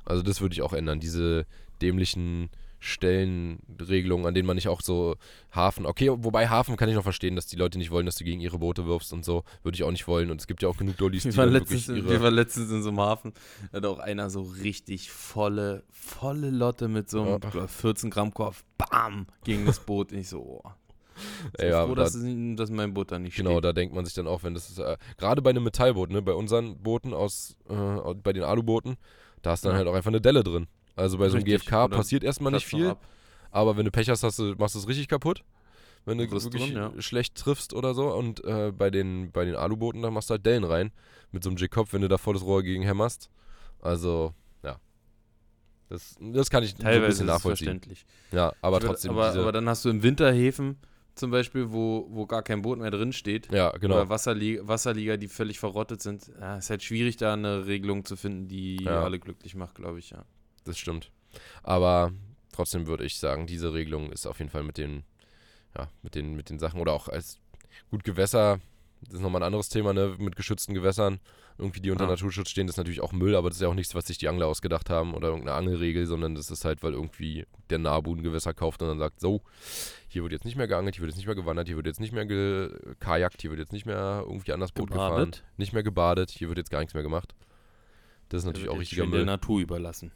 Also das würde ich auch ändern. Diese dämlichen Stellenregelungen, an denen man nicht auch so Hafen. Okay, wobei Hafen kann ich noch verstehen, dass die Leute nicht wollen, dass du gegen ihre Boote wirfst und so. Würde ich auch nicht wollen. Und es gibt ja auch genug Dullis, die waren, wirklich in- wir ihre. waren letztens in so einem Hafen, da hat auch einer so richtig volle, volle Lotte mit so einem Ja. glaub, 14 Gramm Kopf, bam, gegen das Boot. Und ich so, oh. So Ja, froh, da- dass, es, nicht- dass mein Boot da nicht Genau, steht. da denkt man sich dann auch, wenn das ist, äh, gerade bei einem Metallboot, ne, bei unseren Booten aus, äh, bei den Alubooten, da ist dann Ja. halt auch einfach eine Delle drin. Also bei so einem Richtig, GFK passiert erstmal nicht viel, ab. aber wenn du Pech hast, hast du, machst du es richtig kaputt. Wenn du Riss wirklich drin, ja. schlecht triffst oder so. Und äh, bei, den, bei den Alubooten, da machst du halt Dellen rein. Mit so einem J-Kopf, wenn du da volles Rohr gegen hämmerst. Also, ja. Das, das kann ich so ein Teilweise bisschen nachvollziehen. verständlich. Ja, aber würd- trotzdem aber, aber dann hast du im Winter Häfen zum Beispiel, wo, wo gar kein Boot mehr drin steht. ja, genau. Oder Wasserli Wasserliga, die völlig verrottet sind. Ja, ist halt schwierig, da eine Regelung zu finden, die Ja. alle glücklich macht, glaube ich, ja. Das stimmt. Aber trotzdem würde ich sagen, diese Regelung ist auf jeden Fall mit den, ja, mit den, mit den Sachen oder auch als gut Gewässer, das ist nochmal ein anderes Thema, ne, mit geschützten Gewässern, irgendwie die unter Ja. Naturschutz stehen, das ist natürlich auch Müll, aber das ist ja auch nichts, was sich die Angler ausgedacht haben oder irgendeine Angelregel, sondern das ist halt, weil irgendwie der Nabu ein Gewässer kauft und dann sagt, so, hier wird jetzt nicht mehr geangelt, hier wird jetzt nicht mehr gewandert, hier wird jetzt nicht mehr gekajakt, hier wird jetzt nicht mehr irgendwie anders Boot gefahren, Gebadet. nicht mehr gebadet, hier wird jetzt gar nichts mehr gemacht. Das ist natürlich auch richtiger Müll. der Natur überlassen.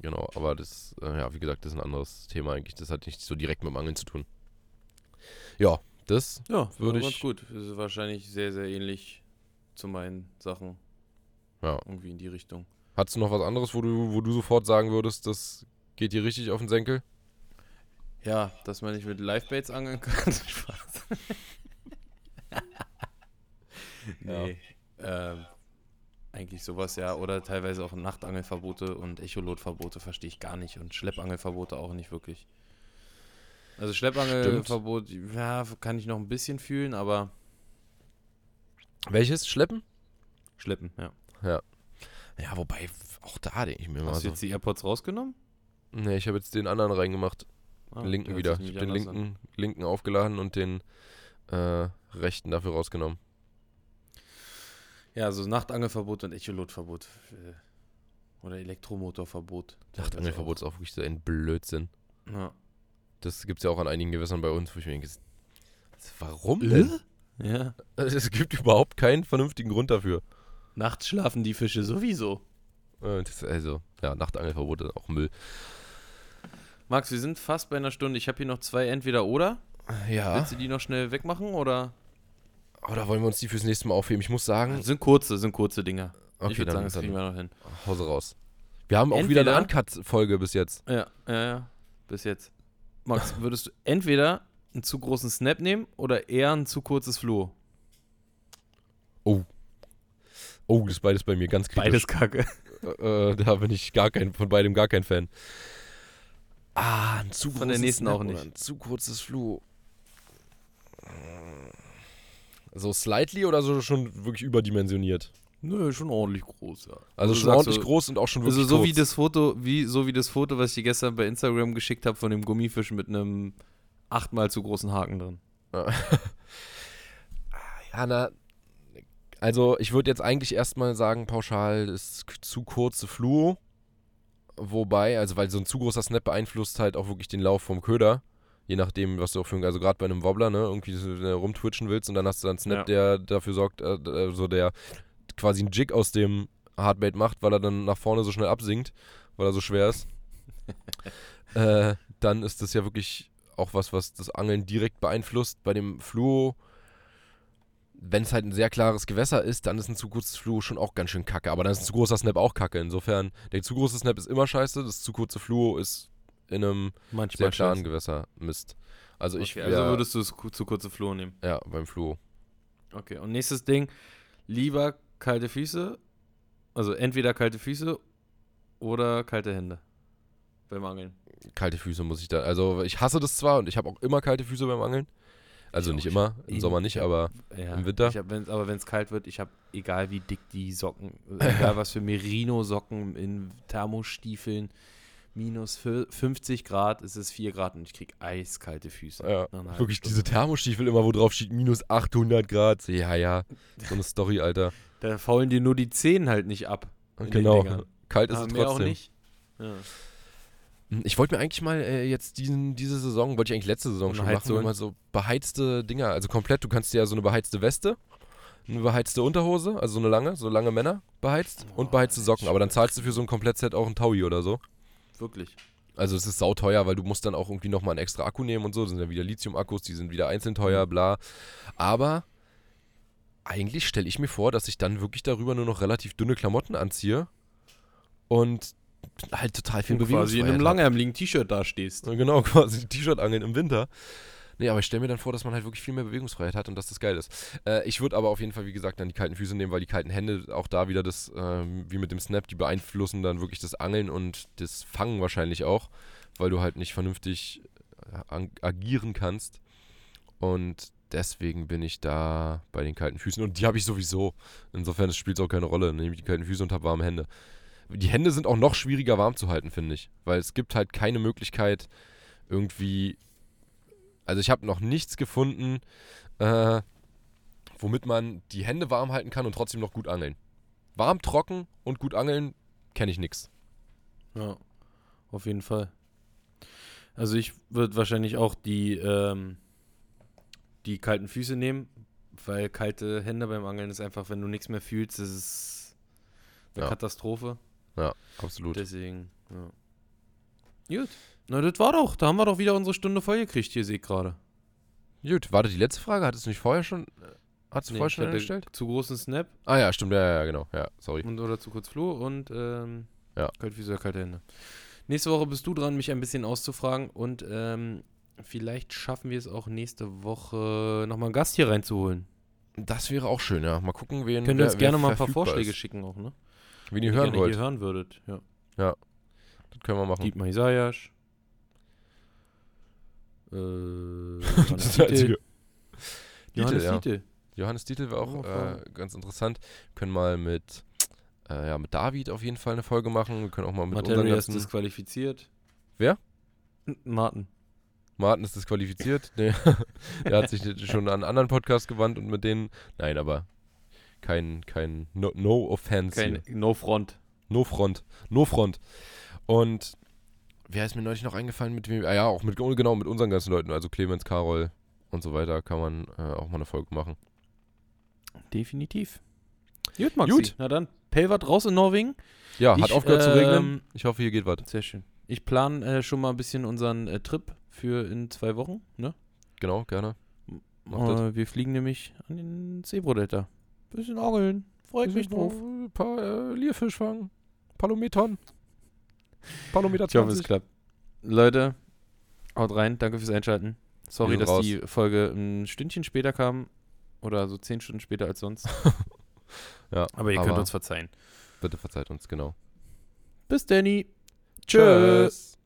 Genau, aber das, äh, ja, wie gesagt, das ist ein anderes Thema eigentlich. Das hat nicht so direkt mit dem Angeln zu tun. Ja, das, Ja, Würde würde ganz ich- gut. Das ist wahrscheinlich sehr, sehr ähnlich zu meinen Sachen. Ja. Irgendwie in die Richtung. hast du noch was anderes, wo du, wo du sofort sagen würdest, das geht dir richtig auf den Senkel? Ja, dass man nicht mit Livebaits angeln kann. Spaß. nee. Ähm, eigentlich sowas, ja. Oder teilweise auch Nachtangelverbote und Echolotverbote verstehe ich gar nicht. Und Schleppangelverbote auch nicht wirklich. Also Schleppangelverbot, ja, kann ich noch ein bisschen fühlen, aber Welches? Schleppen? Schleppen, ja. Ja, wobei, f- auch da denke ich mir mal Hast du so. jetzt die AirPods rausgenommen? Nee, ich habe jetzt den anderen reingemacht. Ah, den linken wieder. Ich habe den an. linken, linken aufgeladen und den äh, rechten dafür rausgenommen. Ja, also Nachtangelverbot und Echolotverbot. äh, Oder Elektromotorverbot. Nachtangelverbot ist auch wirklich so ein Blödsinn. Ja. Das gibt es ja auch an einigen Gewässern bei uns, wo ich mir denke, warum Äh? denn? ja. Also, Es gibt überhaupt keinen vernünftigen Grund dafür. Nachts schlafen die Fische sowieso. Äh, also, ja, Nachtangelverbot ist auch Müll. Max, wir sind fast bei einer Stunde. Ich habe hier noch zwei Entweder-Oder. Ja. Willst du die noch schnell wegmachen oder? Oder wollen wir uns die fürs nächste Mal aufheben? Ich muss sagen. Sind kurze, sind kurze Dinger. Okay, ich würde sagen, dann, das kriegen wir noch hin. Hause raus. Wir haben auch wieder eine Entweder- Uncut-Folge bis jetzt. Ja, ja, ja. Bis jetzt. Max, würdest du entweder einen zu großen Snap nehmen oder eher ein zu kurzes Fluo? Oh, das ist beides bei mir ganz kritisch. Beides kacke. Äh, da bin ich gar kein, von beidem gar kein Fan. Ah, ein zu Von der nächsten Snap auch nicht. Ein zu kurzes Fluo. So slightly oder so schon wirklich überdimensioniert? Nö, schon ordentlich groß, ja. Also Du schon ordentlich so- groß und auch schon wirklich Also so kurz. wie das Foto, wie so wie das Foto, was ich dir gestern bei Instagram geschickt habe von dem Gummifisch mit einem achtmal zu großen Haken drin. Ja, na, also ich würde jetzt eigentlich erstmal sagen, pauschal das ist zu kurze Fluo. Wobei, also weil so ein zu großer Snap beeinflusst halt auch wirklich den Lauf vom Köder. Je nachdem, was du auch für, also gerade bei einem Wobbler, ne, irgendwie rumtwitchen willst und dann hast du dann einen Snap, Ja. der dafür sorgt, äh, äh, so der quasi einen Jig aus dem Hardbait macht, weil er dann nach vorne so schnell absinkt, weil er so schwer ist. äh, dann ist das ja wirklich auch was, was das Angeln direkt beeinflusst. Bei dem Fluo, wenn es halt ein sehr klares Gewässer ist, dann ist ein zu kurzes Fluo schon auch ganz schön kacke. Aber dann ist ein zu großer Snap auch kacke. Insofern, der zu große Snap ist immer scheiße, das zu kurze Fluo ist in einem sehr Manchmal klaren scheiße. Gewässer Mist. Also ich Okay, wär, also würdest du es zu kurze Floh nehmen. ja, beim Fluo. Okay, und nächstes Ding, lieber kalte Füße, also entweder kalte Füße oder kalte Hände beim Angeln. Kalte Füße muss ich da. Also ich hasse das zwar und ich habe auch immer kalte Füße beim Angeln. Also Ich nicht immer, im Eben. Sommer nicht, aber Ja, Im Winter? Hab, wenn's, aber wenn es kalt wird, ich habe, egal wie dick die Socken, egal was für Merino-Socken in Thermostiefeln, minus fü- 50 Grad, ist es 4 Grad und ich krieg eiskalte Füße. ja, halben wirklich Stunde. diese Thermostiefel immer, wo drauf steht minus 800 Grad. Ja, ja, so eine Story, Alter. Da faulen dir nur die Zehen halt nicht ab. genau, kalt ist Aber es mehr auch trotzdem. nicht. Ja. Ich wollte mir eigentlich mal äh, jetzt diesen, diese Saison, wollte ich eigentlich letzte Saison schon machen, mal so beheizte Dinger, also komplett, du kannst dir ja so eine beheizte Weste, eine beheizte Unterhose, also so eine lange, so lange Männer beheizt und Boah, beheizte ist Socken, aber dann zahlst du für so ein Komplettset auch ein Taui oder so. Wirklich. Also es ist sauteuer, weil du musst dann auch irgendwie nochmal einen extra Akku nehmen und so, das sind ja wieder Lithium-Akkus, die sind wieder einzeln teuer, Mhm. bla. Aber eigentlich stelle ich mir vor, dass ich dann wirklich darüber nur noch relativ dünne Klamotten anziehe und halt total viel Und quasi in einem langärmeligen T-Shirt dastehst. Ja, Genau, quasi T-Shirt-Angeln im Winter. Nee, aber ich stelle mir dann vor, dass man halt wirklich viel mehr Bewegungsfreiheit hat und dass das geil ist. Äh, ich würde aber auf jeden Fall, wie gesagt, dann die kalten Füße nehmen, weil die kalten Hände auch da wieder das, ähm, wie mit dem Snap, die beeinflussen dann wirklich das Angeln und das Fangen wahrscheinlich auch, weil du halt nicht vernünftig äh, agieren kannst. Und deswegen bin ich da bei den kalten Füßen und die habe ich sowieso. Insofern spielt es auch keine Rolle. Nehme ich die kalten Füße und habe warme Hände. Die Hände sind auch noch schwieriger warm zu halten, finde ich. Weil es gibt halt keine Möglichkeit, irgendwie. Also ich habe noch nichts gefunden, äh, womit man die Hände warm halten kann und trotzdem noch gut angeln. Warm, trocken und gut angeln kenne ich nichts. Ja, auf jeden Fall. Also ich würde wahrscheinlich auch die, ähm, die kalten Füße nehmen, weil kalte Hände beim Angeln ist einfach, wenn du nichts mehr fühlst, ist es eine Ja. Katastrophe. Ja, absolut. Deswegen, ja. Gut. Na, das war doch. Da haben wir doch wieder unsere Stunde voll gekriegt, hier sehe ich gerade. Gut, warte, die letzte Frage, hattest du nicht vorher schon, hast du Nee, vorher schon gestellt? Zu großen Snap Ah ja, stimmt, ja, ja, ja, genau, ja, sorry. und oder zu kurz Floh und ähm, Ja. kalte Füße oder kalte Hände. Nächste Woche bist du dran, mich ein bisschen auszufragen und ähm, vielleicht schaffen wir es auch nächste Woche nochmal einen Gast hier reinzuholen. Das wäre auch schön, ja. Mal gucken, wen Könnt ihr uns gerne mal ein paar Vorschläge ist. schicken auch, ne? Wen ihr Die hören wollt. hier hören würdet, ja. Das können wir machen. Dietmar Isaias. Äh, Johannes Das Dietl. Einzige. Johannes ja. Dietl. Johannes Dietl wäre auch Oh, äh, ganz interessant. Können mal mit, äh, ja, mit David auf jeden Fall eine Folge machen. Wir können auch mal mit unseren Materia ist disqualifiziert. Wer? Martin. Martin ist disqualifiziert. Nee, der hat sich schon an einen anderen Podcast gewandt und mit denen... Nein, aber kein, kein no, no Offense Kein. No Front. No Front. No Front. Und wer ist mir neulich noch eingefallen mit wem? Ah ja, auch mit, genau, mit unseren ganzen Leuten. Also Clemens, Karol und so weiter kann man äh, auch mal eine Folge machen. Definitiv. Gut, Maxi. Gut. Na dann, Pelwart raus in Norwegen. Ja, hat Ich, aufgehört zu regnen. ähm, Ich hoffe, hier geht was. Sehr schön. Ich plane äh, schon mal ein bisschen unseren äh, Trip für in zwei Wochen. Ne? Genau, gerne. Äh, wir fliegen nämlich an den Seebrodelta. Bisschen angeln. Freut mich drauf. Ein paar äh, Lierfisch fangen. Palometern. Palometer Ich hoffe, es 20. klappt. Leute, haut rein. Danke fürs Einschalten. Sorry, dass raus. die Folge ein Stündchen später kam. Oder so zehn Stunden später als sonst. Ja, Aber ihr könnt aber uns verzeihen. Bitte verzeiht uns, genau. Bis Danny. Tschüss.